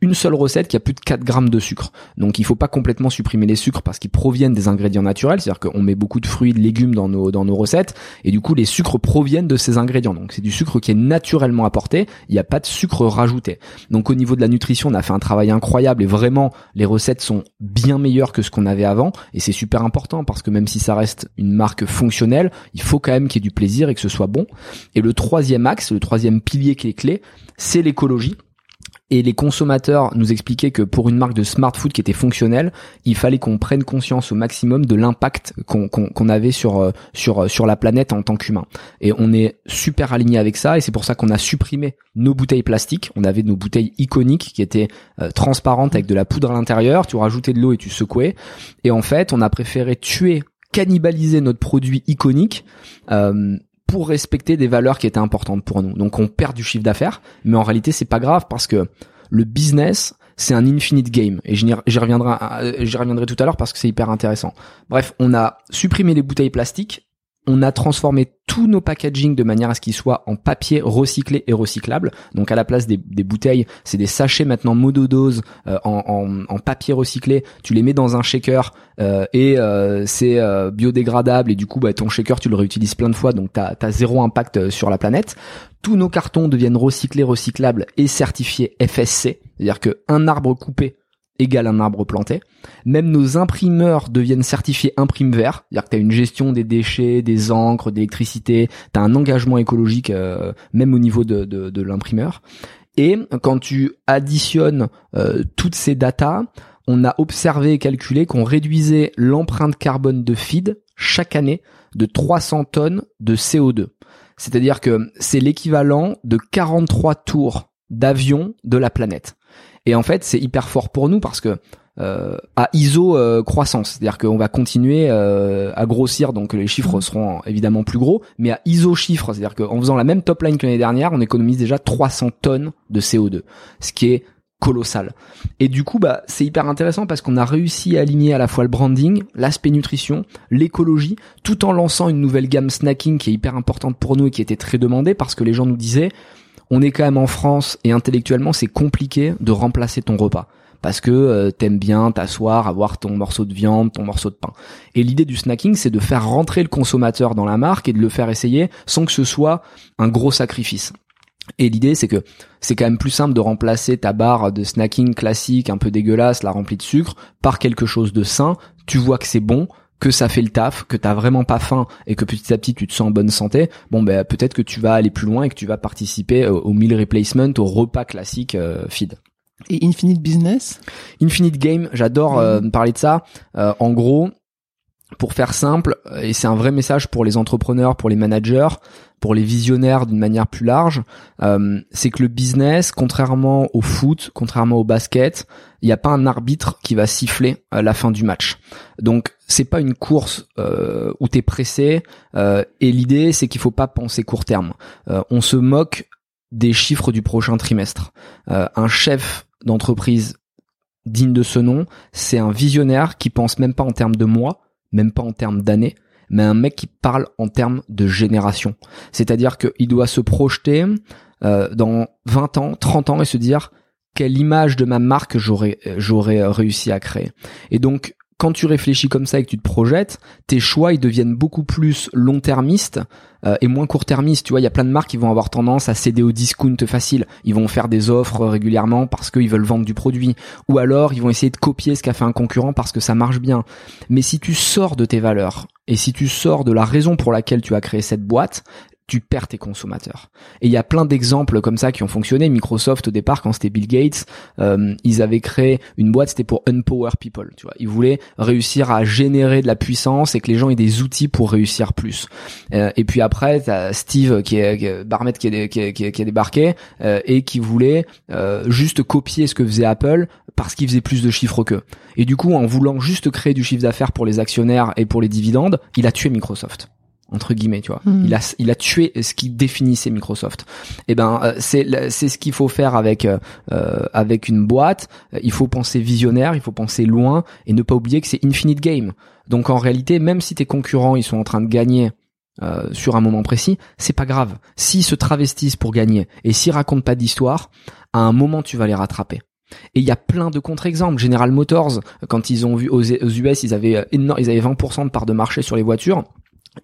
une seule recette qui a plus de 4 grammes de sucre. Donc il faut pas complètement supprimer les sucres parce qu'ils proviennent des ingrédients naturels, c'est-à-dire qu'on met beaucoup de fruits, de légumes dans nos dans nos recettes et du coup les sucres proviennent de ces ingrédients. Donc c'est du sucre qui est naturellement apporté, il n'y a pas de sucre rajouté. Donc au niveau de la nutrition, on a fait un travail incroyable et vraiment les recettes sont bien meilleures que ce qu'on avait avant et c'est super important parce que même si ça reste une marque fonctionnelle, il faut quand même qu'il y ait du plaisir et que ce soit bon. Et le troisième axe, le troisième pilier qui est clé, c'est l'écologie et les consommateurs nous expliquaient que pour une marque de smart food qui était fonctionnelle, il fallait qu'on prenne conscience au maximum de l'impact qu'on avait sur euh, sur euh, sur la planète en tant qu'humain. Et on est super aligné avec ça et c'est pour ça qu'on a supprimé nos bouteilles plastiques. On avait nos bouteilles iconiques qui étaient euh, transparentes avec de la poudre à l'intérieur. Tu rajoutais de l'eau et tu secouais. Et en fait, on a préféré tuer cannibaliser notre produit iconique pour respecter des valeurs qui étaient importantes pour nous. Donc on perd du chiffre d'affaires, mais en réalité c'est pas grave parce que le business c'est un infinite game et j'y reviendrai j'y reviendrai tout à l'heure parce que c'est hyper intéressant. Bref, on a supprimé les bouteilles plastiques on a transformé tous nos packaging de manière à ce qu'ils soient en papier recyclé et recyclable. Donc à la place des, bouteilles, c'est des sachets maintenant monodose euh, en, papier recyclé. Tu les mets dans un shaker euh, et euh, c'est biodégradable et du coup bah, ton shaker tu le réutilises plein de fois donc t'as as zéro impact sur la planète. Tous nos cartons deviennent recyclés, recyclables et certifiés FSC, c'est-à-dire que un arbre coupé égale un arbre planté. Même nos imprimeurs deviennent certifiés imprime vert, c'est-à-dire que tu as une gestion des déchets, des encres, d'électricité, tu as un engagement écologique euh, même au niveau de, de, l'imprimeur. Et quand tu additionnes euh, toutes ces datas, on a observé et calculé qu'on réduisait l'empreinte carbone de feed chaque année de 300 tonnes de CO2. C'est-à-dire que c'est l'équivalent de 43 tours d'avion de la planète. Et en fait, c'est hyper fort pour nous parce que euh, à ISO euh, croissance, c'est-à-dire qu'on va continuer euh, à grossir, donc les chiffres mmh. seront évidemment plus gros, mais à ISO chiffres, c'est-à-dire qu'en faisant la même top line que l'année dernière, on économise déjà 300 tonnes de CO2, ce qui est colossal. Et du coup, bah, c'est hyper intéressant parce qu'on a réussi à aligner à la fois le branding, l'aspect nutrition, l'écologie, tout en lançant une nouvelle gamme snacking qui est hyper importante pour nous et qui était très demandée parce que les gens nous disaient on est quand même en France et intellectuellement c'est compliqué de remplacer ton repas parce que euh, t'aimes bien t'asseoir, avoir ton morceau de viande, ton morceau de pain. Et l'idée du snacking, c'est de faire rentrer le consommateur dans la marque et de le faire essayer sans que ce soit un gros sacrifice. Et l'idée, c'est que c'est quand même plus simple de remplacer ta barre de snacking classique, un peu dégueulasse, la remplie de sucre, par quelque chose de sain. Tu vois que c'est bon, que ça fait le taf, que t'as vraiment pas faim et que petit à petit tu te sens en bonne santé, bon ben peut-être que tu vas aller plus loin et que tu vas participer au, meal replacement, au repas classique euh, feed. Et Infinite Business? Infinite Game, j'adore euh, parler de ça. Euh, en gros, pour faire simple, et c'est un vrai message pour les entrepreneurs, pour les managers, pour les visionnaires d'une manière plus large, euh, c'est que le business, contrairement au foot, contrairement au basket, il n'y a pas un arbitre qui va siffler à la fin du match. Donc c'est pas une course euh, où t'es pressé. Euh, et l'idée c'est qu'il faut pas penser court terme. Euh, on se moque des chiffres du prochain trimestre. un chef d'entreprise digne de ce nom, c'est un visionnaire qui pense même pas en termes de mois, même pas en termes d'années, mais un mec qui parle en termes de génération. C'est-à-dire qu'il doit se projeter euh, dans 20 ans, 30 ans et se dire quelle image de ma marque j'aurais j'aurais réussi à créer. Et donc quand tu réfléchis comme ça et que tu te projettes, tes choix ils deviennent beaucoup plus long-termistes euh, et moins court-termistes. Tu vois, il y a plein de marques qui vont avoir tendance à céder au discount facile. Ils vont faire des offres régulièrement parce qu'ils veulent vendre du produit, ou alors ils vont essayer de copier ce qu'a fait un concurrent parce que ça marche bien. Mais si tu sors de tes valeurs et si tu sors de la raison pour laquelle tu as créé cette boîte, tu perds tes consommateurs. Et il y a plein d'exemples comme ça qui ont fonctionné. Microsoft au départ, quand c'était Bill Gates, euh, ils avaient créé une boîte, c'était pour empower people. Tu vois, ils voulaient réussir à générer de la puissance et que les gens aient des outils pour réussir plus. Euh, et puis après, t'as Steve qui est, qui qui est, qui est, qui est débarqué euh, et qui voulait euh, juste copier ce que faisait Apple parce qu'il faisait plus de chiffres qu'eux. Et du coup, en voulant juste créer du chiffre d'affaires pour les actionnaires et pour les dividendes, il a tué Microsoft entre guillemets, tu vois. Hmm. Il a il a tué ce qui définissait Microsoft. Et eh ben euh, c'est c'est ce qu'il faut faire avec euh, avec une boîte. Il faut penser visionnaire, il faut penser loin et ne pas oublier que c'est infinite game. Donc en réalité, même si tes concurrents ils sont en train de gagner euh, sur un moment précis, c'est pas grave. S'ils se travestissent pour gagner et s'ils racontent pas d'histoire, à un moment tu vas les rattraper. Et il y a plein de contre-exemples. General Motors, quand ils ont vu aux, US, ils avaient ils avaient 20% de part de marché sur les voitures.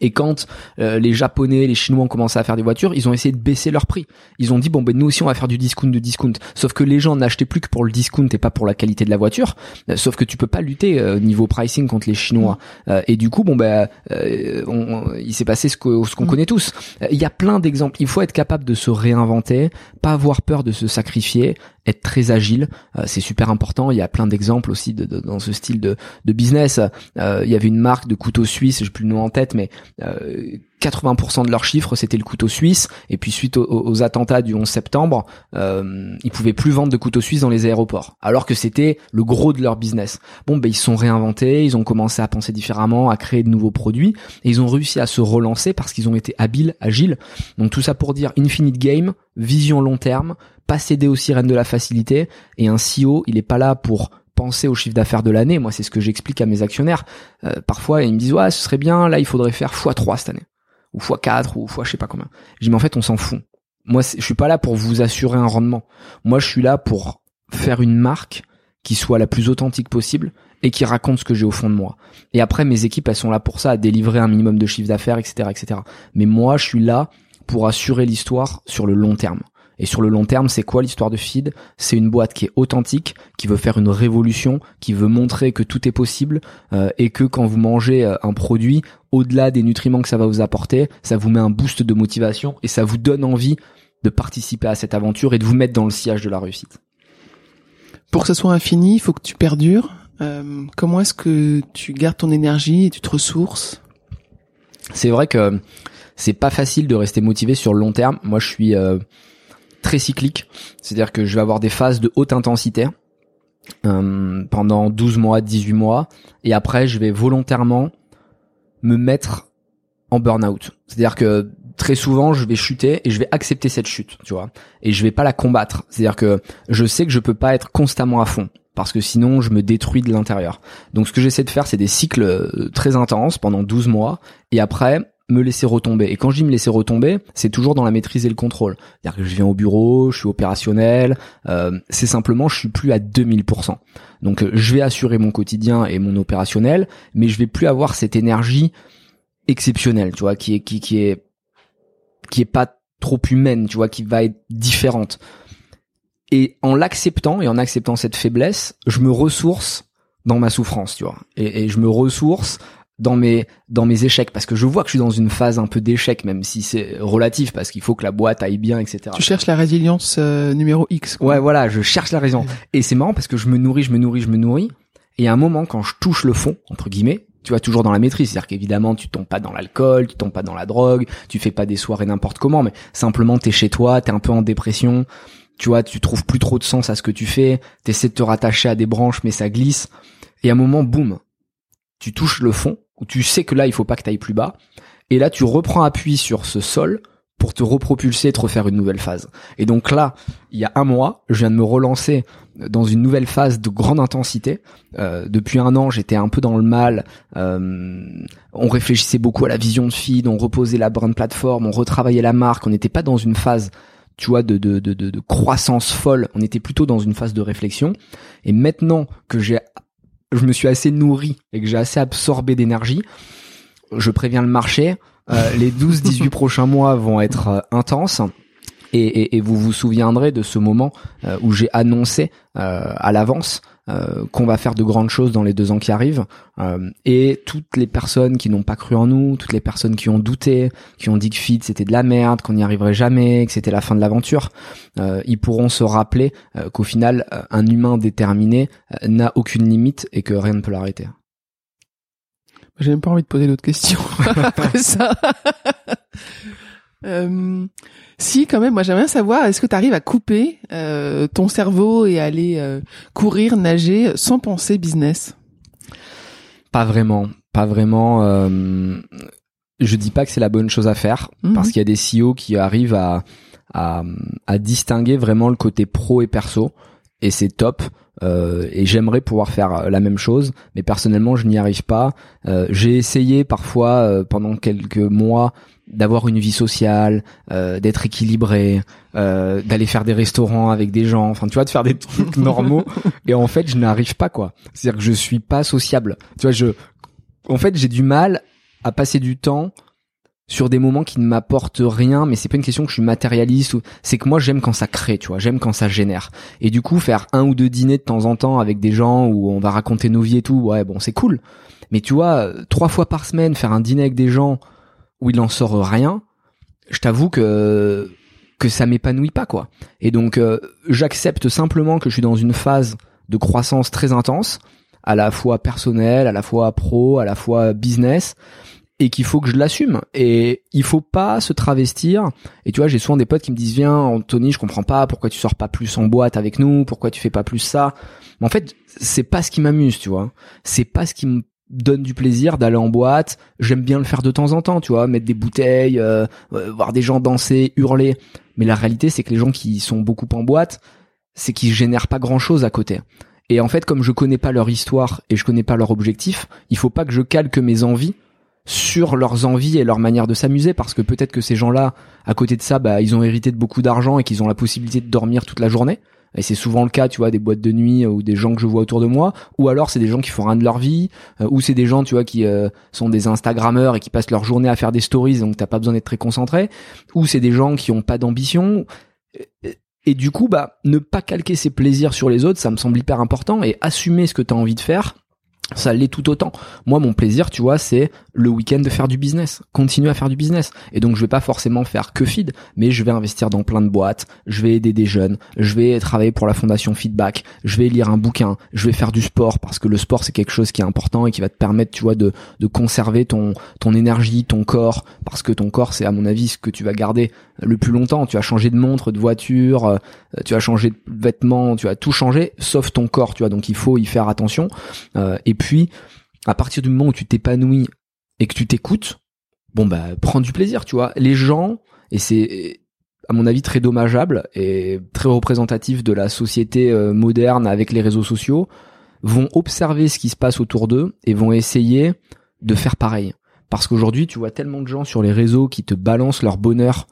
Et quand euh, les Japonais, les Chinois ont commencé à faire des voitures, ils ont essayé de baisser leur prix. Ils ont dit bon ben nous aussi on va faire du discount de discount. Sauf que les gens n'achetaient plus que pour le discount et pas pour la qualité de la voiture. Euh, sauf que tu peux pas lutter euh, niveau pricing contre les Chinois. Mm. et du coup bon ben il s'est passé ce qu'on ce qu'on mm. connaît tous. Il y a plein d'exemples. Il faut être capable de se réinventer, pas avoir peur de se sacrifier, être très agile, euh, c'est super important. Il y a plein d'exemples aussi de, dans ce style de, business. Euh, il y avait une marque de couteaux suisses, j'ai plus le nom en tête, mais 80% euh, de leurs chiffres c'était le couteau suisse. Et puis suite aux, attentats du 11 septembre, euh, ils pouvaient plus vendre de couteaux suisses dans les aéroports, alors que c'était le gros de leur business. Bon, ben ils sont réinventés, ils ont commencé à penser différemment, à créer de nouveaux produits, et ils ont réussi à se relancer parce qu'ils ont été habiles, agiles. Donc tout ça pour dire infinite game, vision long terme, pas céder aux sirènes de la facilité. Et un CEO, il est pas là pour penser au chiffre d'affaires de l'année. Moi, c'est ce que j'explique à mes actionnaires. Euh, parfois, ils me disent, ouais, ce serait bien, là, il faudrait faire x3 cette année. Ou x4, ou x je sais pas combien. Je dis, mais en fait, on s'en fout. Moi, je suis pas là pour vous assurer un rendement. Moi, je suis là pour faire une marque qui soit la plus authentique possible et qui raconte ce que j'ai au fond de moi. Et après, mes équipes, elles sont là pour ça, à délivrer un minimum de chiffre d'affaires, etc., etc. Mais moi, je suis là pour assurer l'histoire sur le long terme. Et sur le long terme, c'est quoi l'histoire de Feed? C'est une boîte qui est authentique, qui veut faire une révolution, qui veut montrer que tout est possible euh, et que quand vous mangez euh, un produit, au-delà des nutriments que ça va vous apporter, ça vous met un boost de motivation et ça vous donne envie de participer à cette aventure et de vous mettre dans le sillage de la réussite. Pour que ce soit infini, il faut que tu perdures. Euh, comment est-ce que tu gardes ton énergie et tu te ressources? C'est vrai que c'est pas facile de rester motivé sur le long terme. Moi, je suis très cyclique. C'est-à-dire que je vais avoir des phases de haute intensité euh, pendant 12 mois, 18 mois, et après je vais volontairement me mettre en burn-out. C'est-à-dire que très souvent je vais chuter et je vais accepter cette chute, tu vois, et je vais pas la combattre. C'est-à-dire que je sais que je peux pas être constamment à fond parce que sinon je me détruis de l'intérieur. Donc ce que j'essaie de faire c'est des cycles euh, très intenses pendant 12 mois et après me laisser retomber. Et quand je dis me laisser retomber, c'est toujours dans la maîtrise et le contrôle. C'est-à-dire que je viens au bureau, je suis opérationnel, euh, c'est simplement je suis plus à 2000%. Donc euh, je vais assurer mon quotidien et mon opérationnel, mais je vais plus avoir cette énergie exceptionnelle, tu vois, qui est qui, qui est qui est pas trop humaine, tu vois, qui va être différente. Et en l'acceptant et en acceptant cette faiblesse, je me ressource dans ma souffrance, tu vois. Et, et je me ressource dans mes dans mes échecs parce que je vois que je suis dans une phase un peu d'échec même si c'est relatif parce qu'il faut que la boîte aille bien etc tu cherches la résilience euh, numéro X ouais voilà je cherche la raison et c'est marrant parce que je me nourris je me nourris je me nourris. Et à un moment quand je touche le fond entre guillemets tu vas toujours dans la maîtrise. C'est-à-dire qu'évidemment tu tombes pas dans l'alcool tu tombes pas dans la drogue tu fais pas des soirées n'importe comment mais simplement t'es chez toi t'es un peu en dépression. Tu vois tu trouves plus trop de sens à ce que tu fais. T'essaies de te rattacher à des branches mais ça glisse. Et à un moment boum tu touches le fond où tu sais que là, il faut pas que tu ailles plus bas. Et là, tu reprends appui sur ce sol pour te repropulser et te refaire une nouvelle phase. Et donc là, il y a un mois, je viens de me relancer dans une nouvelle phase de grande intensité. Euh, depuis un an, j'étais un peu dans le mal. Euh, on réfléchissait beaucoup à la vision de feed, on reposait la brand plateforme, on retravaillait la marque. On n'était pas dans une phase, tu vois, de, de, de, de croissance folle. On était plutôt dans une phase de réflexion. Et maintenant que j'ai je me suis assez nourri et que j'ai assez absorbé d'énergie, je préviens le marché, euh, [laughs] les 12-18 prochains mois vont être euh, intenses. Et, et, vous vous souviendrez de ce moment euh, où j'ai annoncé à l'avance qu'on va faire de grandes choses dans les deux ans qui arrivent. et toutes les personnes qui n'ont pas cru en nous, toutes les personnes qui ont douté, qui ont dit que Fit c'était de la merde, qu'on n'y arriverait jamais, que c'était la fin de l'aventure, ils pourront se rappeler qu'au final, un humain déterminé n'a aucune limite et que rien ne peut l'arrêter. J'ai même pas envie de poser d'autres questions [laughs] après ça. [laughs] euh, si, quand même, moi j'aimerais savoir, est-ce que tu arrives à couper euh, ton cerveau et aller euh, courir, nager sans penser business? Pas vraiment, pas vraiment. Je dis pas que c'est la bonne chose à faire mhm. parce qu'il y a des CEO qui arrivent à, à, à distinguer vraiment le côté pro et perso et c'est top. Euh, et j'aimerais pouvoir faire la même chose, mais personnellement je n'y arrive pas. Euh, j'ai essayé parfois pendant quelques mois d'avoir une vie sociale, d'être équilibré, d'aller faire des restaurants avec des gens, enfin tu vois, de faire des [laughs] trucs normaux. et en fait je n'arrive pas quoi. C'est-à-dire que je suis pas sociable. Tu vois, je, en fait j'ai du mal à passer du temps sur des moments qui ne m'apportent rien, mais c'est pas une question que je suis matérialiste ou c'est que moi j'aime quand ça crée, tu vois, j'aime quand ça génère. Et du coup, faire un ou deux dîners de temps en temps avec des gens où on va raconter nos vies et tout, ouais, bon, c'est cool. Mais tu vois, trois fois par semaine, faire un dîner avec des gens où il en sort rien, je t'avoue que que ça m'épanouit pas quoi. Et donc euh, j'accepte simplement que je suis dans une phase de croissance très intense, à la fois personnelle, à la fois pro, à la fois business et qu'il faut que je l'assume. Et il faut pas se travestir. Et tu vois j'ai souvent des potes qui me disent viens Anthony je comprends pas pourquoi tu sors pas plus en boîte avec nous pourquoi tu fais pas plus ça? Mais en fait c'est pas ce qui m'amuse tu vois. C'est pas ce qui me donne du plaisir d'aller en boîte. J'aime bien le faire de temps en temps tu vois mettre des bouteilles euh, euh, voir des gens danser hurler. Mais la réalité c'est que les gens qui sont beaucoup en boîte c'est qu'ils génèrent pas grand chose à côté. Et en fait comme je connais pas leur histoire et je connais pas leur objectif il faut pas que je calque mes envies sur leurs envies et leur manière de s'amuser parce que peut-être que ces gens-là à côté de ça bah ils ont hérité de beaucoup d'argent et qu'ils ont la possibilité de dormir toute la journée et c'est souvent le cas tu vois des boîtes de nuit ou des gens que je vois autour de moi ou alors c'est des gens qui font rien de leur vie euh, ou c'est des gens tu vois qui euh, sont des instagrammeurs et qui passent leur journée à faire des stories donc t'as pas besoin d'être très concentré ou c'est des gens qui ont pas d'ambition et du coup bah ne pas calquer ses plaisirs sur les autres ça me semble hyper important et assumer ce que t'as envie de faire ça l'est tout autant. Moi, mon plaisir, tu vois, c'est le week-end de faire du business, continuer à faire du business. Et donc, je vais pas forcément faire que feed, mais je vais investir dans plein de boîtes, je vais aider des jeunes, je vais travailler pour la fondation Feedback, je vais lire un bouquin, je vais faire du sport parce que le sport c'est quelque chose qui est important et qui va te permettre, tu vois, de, de conserver ton ton énergie, ton corps, parce que ton corps c'est à mon avis ce que tu vas garder le plus longtemps. Tu as changé de montre, de voiture, euh, tu as changé de vêtements, tu as tout changé, sauf ton corps, tu vois. Donc il faut y faire attention. Euh, puis, à partir du moment où tu t'épanouis et que tu t'écoutes, bon bah prends du plaisir, tu vois. Les gens, et c'est à mon avis très dommageable et très représentatif de la société euh, moderne avec les réseaux sociaux, vont observer ce qui se passe autour d'eux et vont essayer de faire pareil. Parce qu'aujourd'hui, tu vois tellement de gens sur les réseaux qui te balancent leur bonheur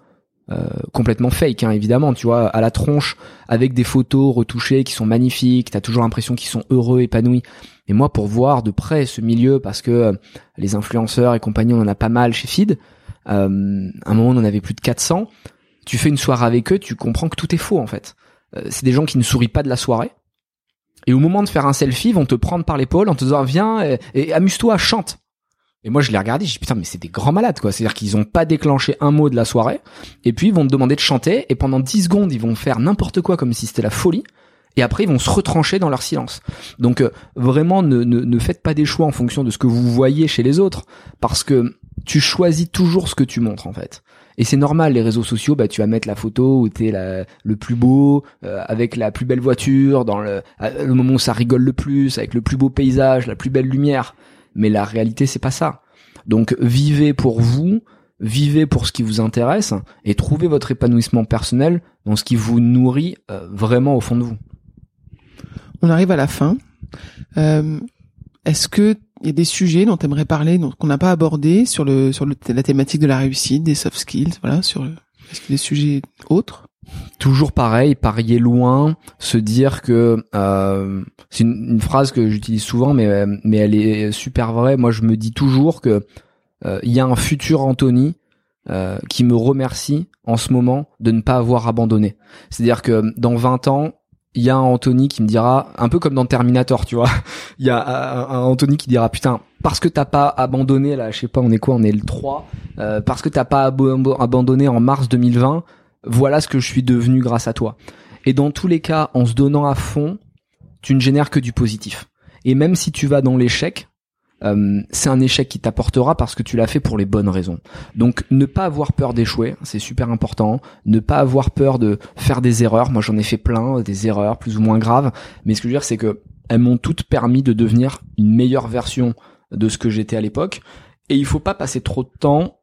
euh, complètement fake hein, évidemment tu vois à la tronche avec des photos retouchées qui sont magnifiques t'as toujours l'impression qu'ils sont heureux épanouis. Et moi pour voir de près ce milieu parce que euh, les influenceurs et compagnie on en a pas mal chez Feed euh, à un moment on en avait plus de 400 tu fais une soirée avec eux tu comprends que tout est faux en fait. Euh, c'est des gens qui ne sourient pas de la soirée. Et au moment de faire un selfie vont te prendre par l'épaule en te disant viens et amuse-toi chante et moi, je l'ai regardé, je dis putain, mais c'est des grands malades, quoi. C'est-à-dire qu'ils ont pas déclenché un mot de la soirée, et puis ils vont te demander de chanter, et pendant 10 secondes, ils vont faire n'importe quoi comme si c'était la folie, et après, ils vont se retrancher dans leur silence. Donc, euh, vraiment, ne, ne, ne faites pas des choix en fonction de ce que vous voyez chez les autres, parce que tu choisis toujours ce que tu montres, en fait. Et c'est normal, les réseaux sociaux, bah, tu vas mettre la photo où t'es la, le plus beau, euh, avec la plus belle voiture, dans le, le moment où ça rigole le plus, avec le plus beau paysage, la plus belle lumière mais la réalité c'est pas ça. Donc vivez pour vous, vivez pour ce qui vous intéresse et trouvez votre épanouissement personnel dans ce qui vous nourrit euh, vraiment au fond de vous. On arrive à la fin. Euh, Est-ce que il y a des sujets dont tu aimerais parler, qu'on n'a pas abordé sur le sur le, la thématique de la réussite, des soft skills, voilà, sur Est-ce qu'il des sujets autres? Toujours pareil, parier loin, se dire que euh, c'est une, phrase que j'utilise souvent, mais mais elle est super vraie. Moi, je me dis toujours que euh, il y a un futur Anthony euh, qui me remercie en ce moment de ne pas avoir abandonné. C'est-à-dire que dans 20 ans, il y a un Anthony qui me dira, un peu comme dans Terminator, tu vois, il [laughs] y a un, Anthony qui dira, putain, parce que t'as pas abandonné, là, je sais pas, on est quoi, on est le 3, euh, parce que t'as pas abandonné en mars 2020, voilà ce que je suis devenu grâce à toi. Et dans tous les cas, en se donnant à fond, tu ne génères que du positif. Et même si tu vas dans l'échec, euh, c'est un échec qui t'apportera parce que tu l'as fait pour les bonnes raisons. Donc ne pas avoir peur d'échouer, c'est super important. Ne pas avoir peur de faire des erreurs. Moi j'en ai fait plein, des erreurs plus ou moins graves. Mais ce que je veux dire c'est que elles m'ont toutes permis de devenir une meilleure version de ce que j'étais à l'époque. Et il faut pas passer trop de temps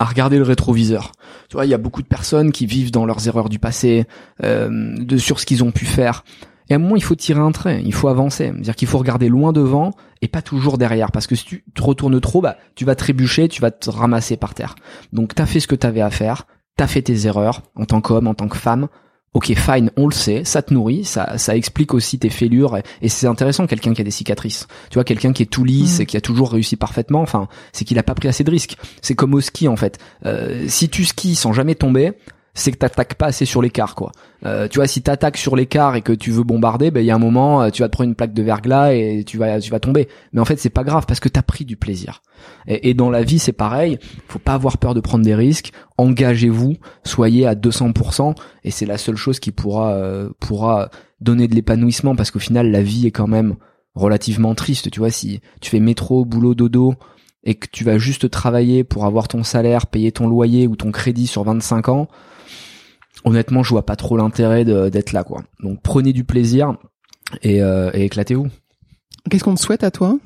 à regarder le rétroviseur. Tu il y a beaucoup de personnes qui vivent dans leurs erreurs du passé, euh, de sur ce qu'ils ont pu faire. Et à un moment, il faut tirer un trait, il faut avancer. C'est-à-dire qu'il faut regarder loin devant et pas toujours derrière. Parce que si tu te retournes trop, bah, tu vas trébucher, tu vas te ramasser par terre. Donc, t'as fait ce que t'avais à faire, t'as fait tes erreurs en tant qu'homme, en tant que femme. Ok, fine, on le sait, ça te nourrit, ça, ça explique aussi tes fêlures, et, c'est intéressant, quelqu'un qui a des cicatrices. Tu vois, quelqu'un qui est tout lisse mm. et qui a toujours réussi parfaitement, enfin, c'est qu'il a pas pris assez de risques. C'est comme au ski, en fait. Euh, si tu skis sans jamais tomber, c'est que t'attaques pas assez sur l'écart quoi. Euh, tu vois si t'attaques sur l'écart et que tu veux bombarder, ben il y a un moment euh, tu vas te prendre une plaque de verglas et tu vas tu vas tomber. Mais en fait c'est pas grave parce que t'as pris du plaisir. Et, dans la vie c'est pareil. Faut pas avoir peur de prendre des risques. Engagez-vous, soyez à 200% et c'est la seule chose qui pourra euh, pourra donner de l'épanouissement parce qu'au final la vie est quand même relativement triste. Tu vois si tu fais métro, boulot, dodo et que tu vas juste travailler pour avoir ton salaire, payer ton loyer ou ton crédit sur 25 ans, honnêtement, je vois pas trop l'intérêt d'être là, quoi. Donc prenez du plaisir et, euh, éclatez-vous. Qu'est-ce qu'on te souhaite à toi?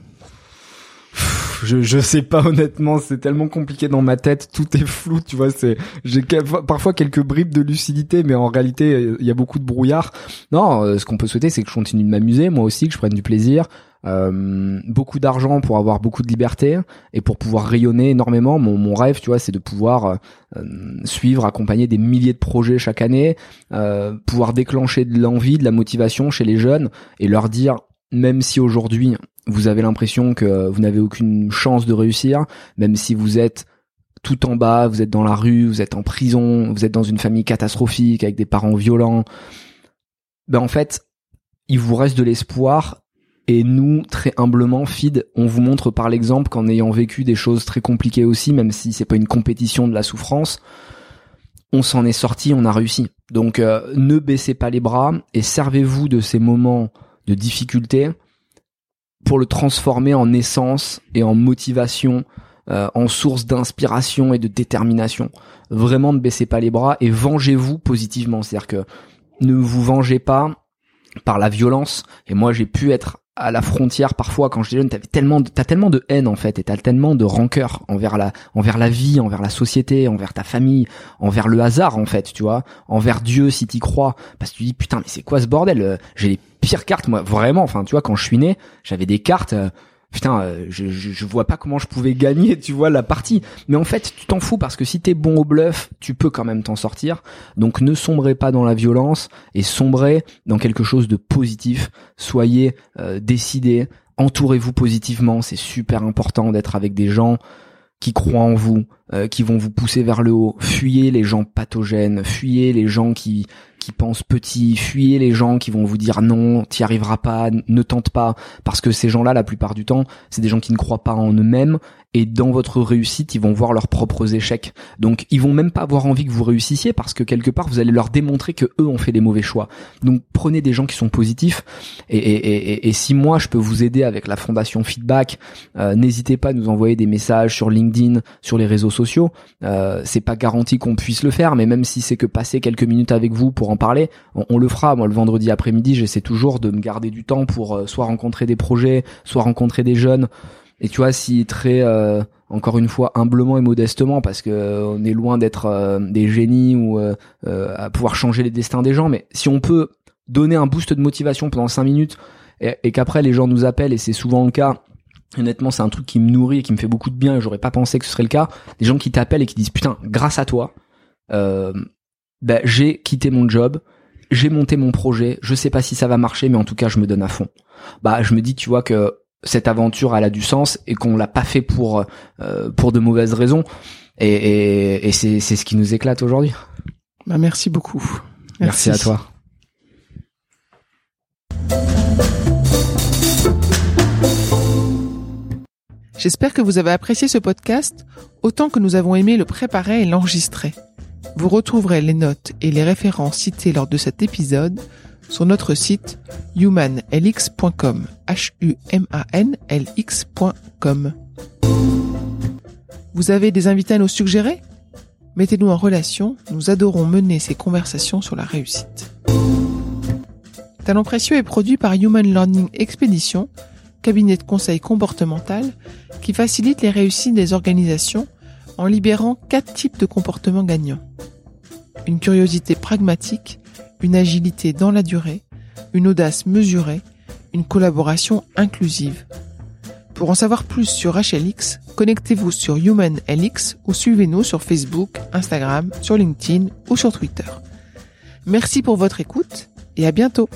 Je je sais pas honnêtement, c'est tellement compliqué dans ma tête, tout est flou, tu vois, c'est j'ai parfois quelques bribes de lucidité mais en réalité il y a beaucoup de brouillard. Non, euh, ce qu'on peut souhaiter c'est que je continue de m'amuser moi aussi, que je prenne du plaisir, euh, beaucoup d'argent pour avoir beaucoup de liberté et pour pouvoir rayonner énormément. Mon, mon rêve, tu vois, c'est de pouvoir euh, suivre, accompagner des milliers de projets chaque année, euh, pouvoir déclencher de l'envie, de la motivation chez les jeunes et leur dire, même si aujourd'hui vous avez l'impression que vous n'avez aucune chance de réussir, même si vous êtes tout en bas, vous êtes dans la rue, vous êtes en prison, vous êtes dans une famille catastrophique avec des parents violents, ben en fait, il vous reste de l'espoir et nous, très humblement, Feed, on vous montre par l'exemple qu'en ayant vécu des choses très compliquées aussi, même si c'est pas une compétition de la souffrance, on s'en est sorti, on a réussi. Donc euh, ne baissez pas les bras et servez-vous de ces moments de difficulté pour le transformer en essence et en motivation, euh, en source d'inspiration et de détermination. Vraiment ne baissez pas les bras et vengez-vous positivement. C'est-à-dire que ne vous vengez pas par la violence. Et moi, j'ai pu être à la frontière parfois quand j'étais jeune t'avais tellement de, t'as tellement de haine en fait et t'as tellement de rancœur envers la envers la vie envers la société envers ta famille envers le hasard en fait tu vois envers Dieu si t'y crois parce que tu dis putain mais c'est quoi ce bordel? Euh, j'ai pires cartes moi vraiment enfin tu vois quand je suis né j'avais des cartes euh, putain, euh, je, je, vois pas comment je pouvais gagner, [laughs] tu vois, la partie. Mais en fait, tu t'en fous parce que si t'es bon au bluff, tu peux quand même t'en sortir. Donc ne sombrez pas dans la violence et sombrez dans quelque chose de positif. Soyez euh, entourez-vous positivement. C'est super important d'être avec des gens qui croient en vous, euh, qui vont vous pousser vers le haut. Fuyez les gens pathogènes, fuyez les gens qui qui pensent petit, fuyez les gens qui vont vous dire non, t'y arriveras pas, ne tente pas, parce que ces gens-là, la plupart du temps, c'est des gens qui ne croient pas en eux-mêmes et dans votre réussite, ils vont voir leurs propres échecs. Donc, ils vont même pas avoir envie que vous réussissiez parce que quelque part, vous allez leur démontrer que eux ont fait des mauvais choix. Donc, prenez des gens qui sont positifs. Et, et, et, si moi, je peux vous aider avec la fondation Feedback, euh, n'hésitez pas à nous envoyer des messages sur LinkedIn, sur les réseaux sociaux. Euh, c'est pas garanti qu'on puisse le faire, mais même si c'est que passer quelques minutes avec vous pour en parler, on, le fera. Moi, le vendredi après-midi, j'essaie toujours de me garder du temps pour euh, soit rencontrer des projets, soit rencontrer des jeunes. Et tu vois, si très euh, encore une fois humblement et modestement, parce que euh, on est loin d'être euh, des génies ou à pouvoir changer les destins des gens, mais si on peut donner un boost de motivation pendant cinq minutes et, qu'après les gens nous appellent et c'est souvent le cas. Honnêtement, c'est un truc qui me nourrit et qui me fait beaucoup de bien et j'aurais pas pensé que ce serait le cas. Des gens qui t'appellent et qui disent putain, grâce à toi, euh, bah, j'ai quitté mon job, j'ai monté mon projet, je sais pas si ça va marcher, mais en tout cas, je me donne à fond. Bah, je me dis, tu vois, que cette aventure, elle a du sens et qu'on l'a pas fait pour euh, pour de mauvaises raisons. Et, et, et c'est c'est ce qui nous éclate aujourd'hui. Bah, merci beaucoup. Merci. à toi. J'espère que vous avez apprécié ce podcast autant que nous avons aimé le préparer et l'enregistrer. Vous retrouverez les notes et les références citées lors de cet épisode sur notre site humanlx.com. Vous avez des invités à nous suggérer? Mettez-nous en relation, nous adorons mener ces conversations sur la réussite. Talent précieux est produit par Human Learning Expedition, cabinet de conseil comportemental qui facilite les réussites des organisations en libérant quatre types de comportements gagnants. Une curiosité pragmatique, une agilité dans la durée, une audace mesurée, une collaboration inclusive. Pour en savoir plus sur HLX, connectez-vous sur HumanLX ou suivez-nous sur Facebook, Instagram, sur LinkedIn ou sur Twitter. Merci pour votre écoute et à bientôt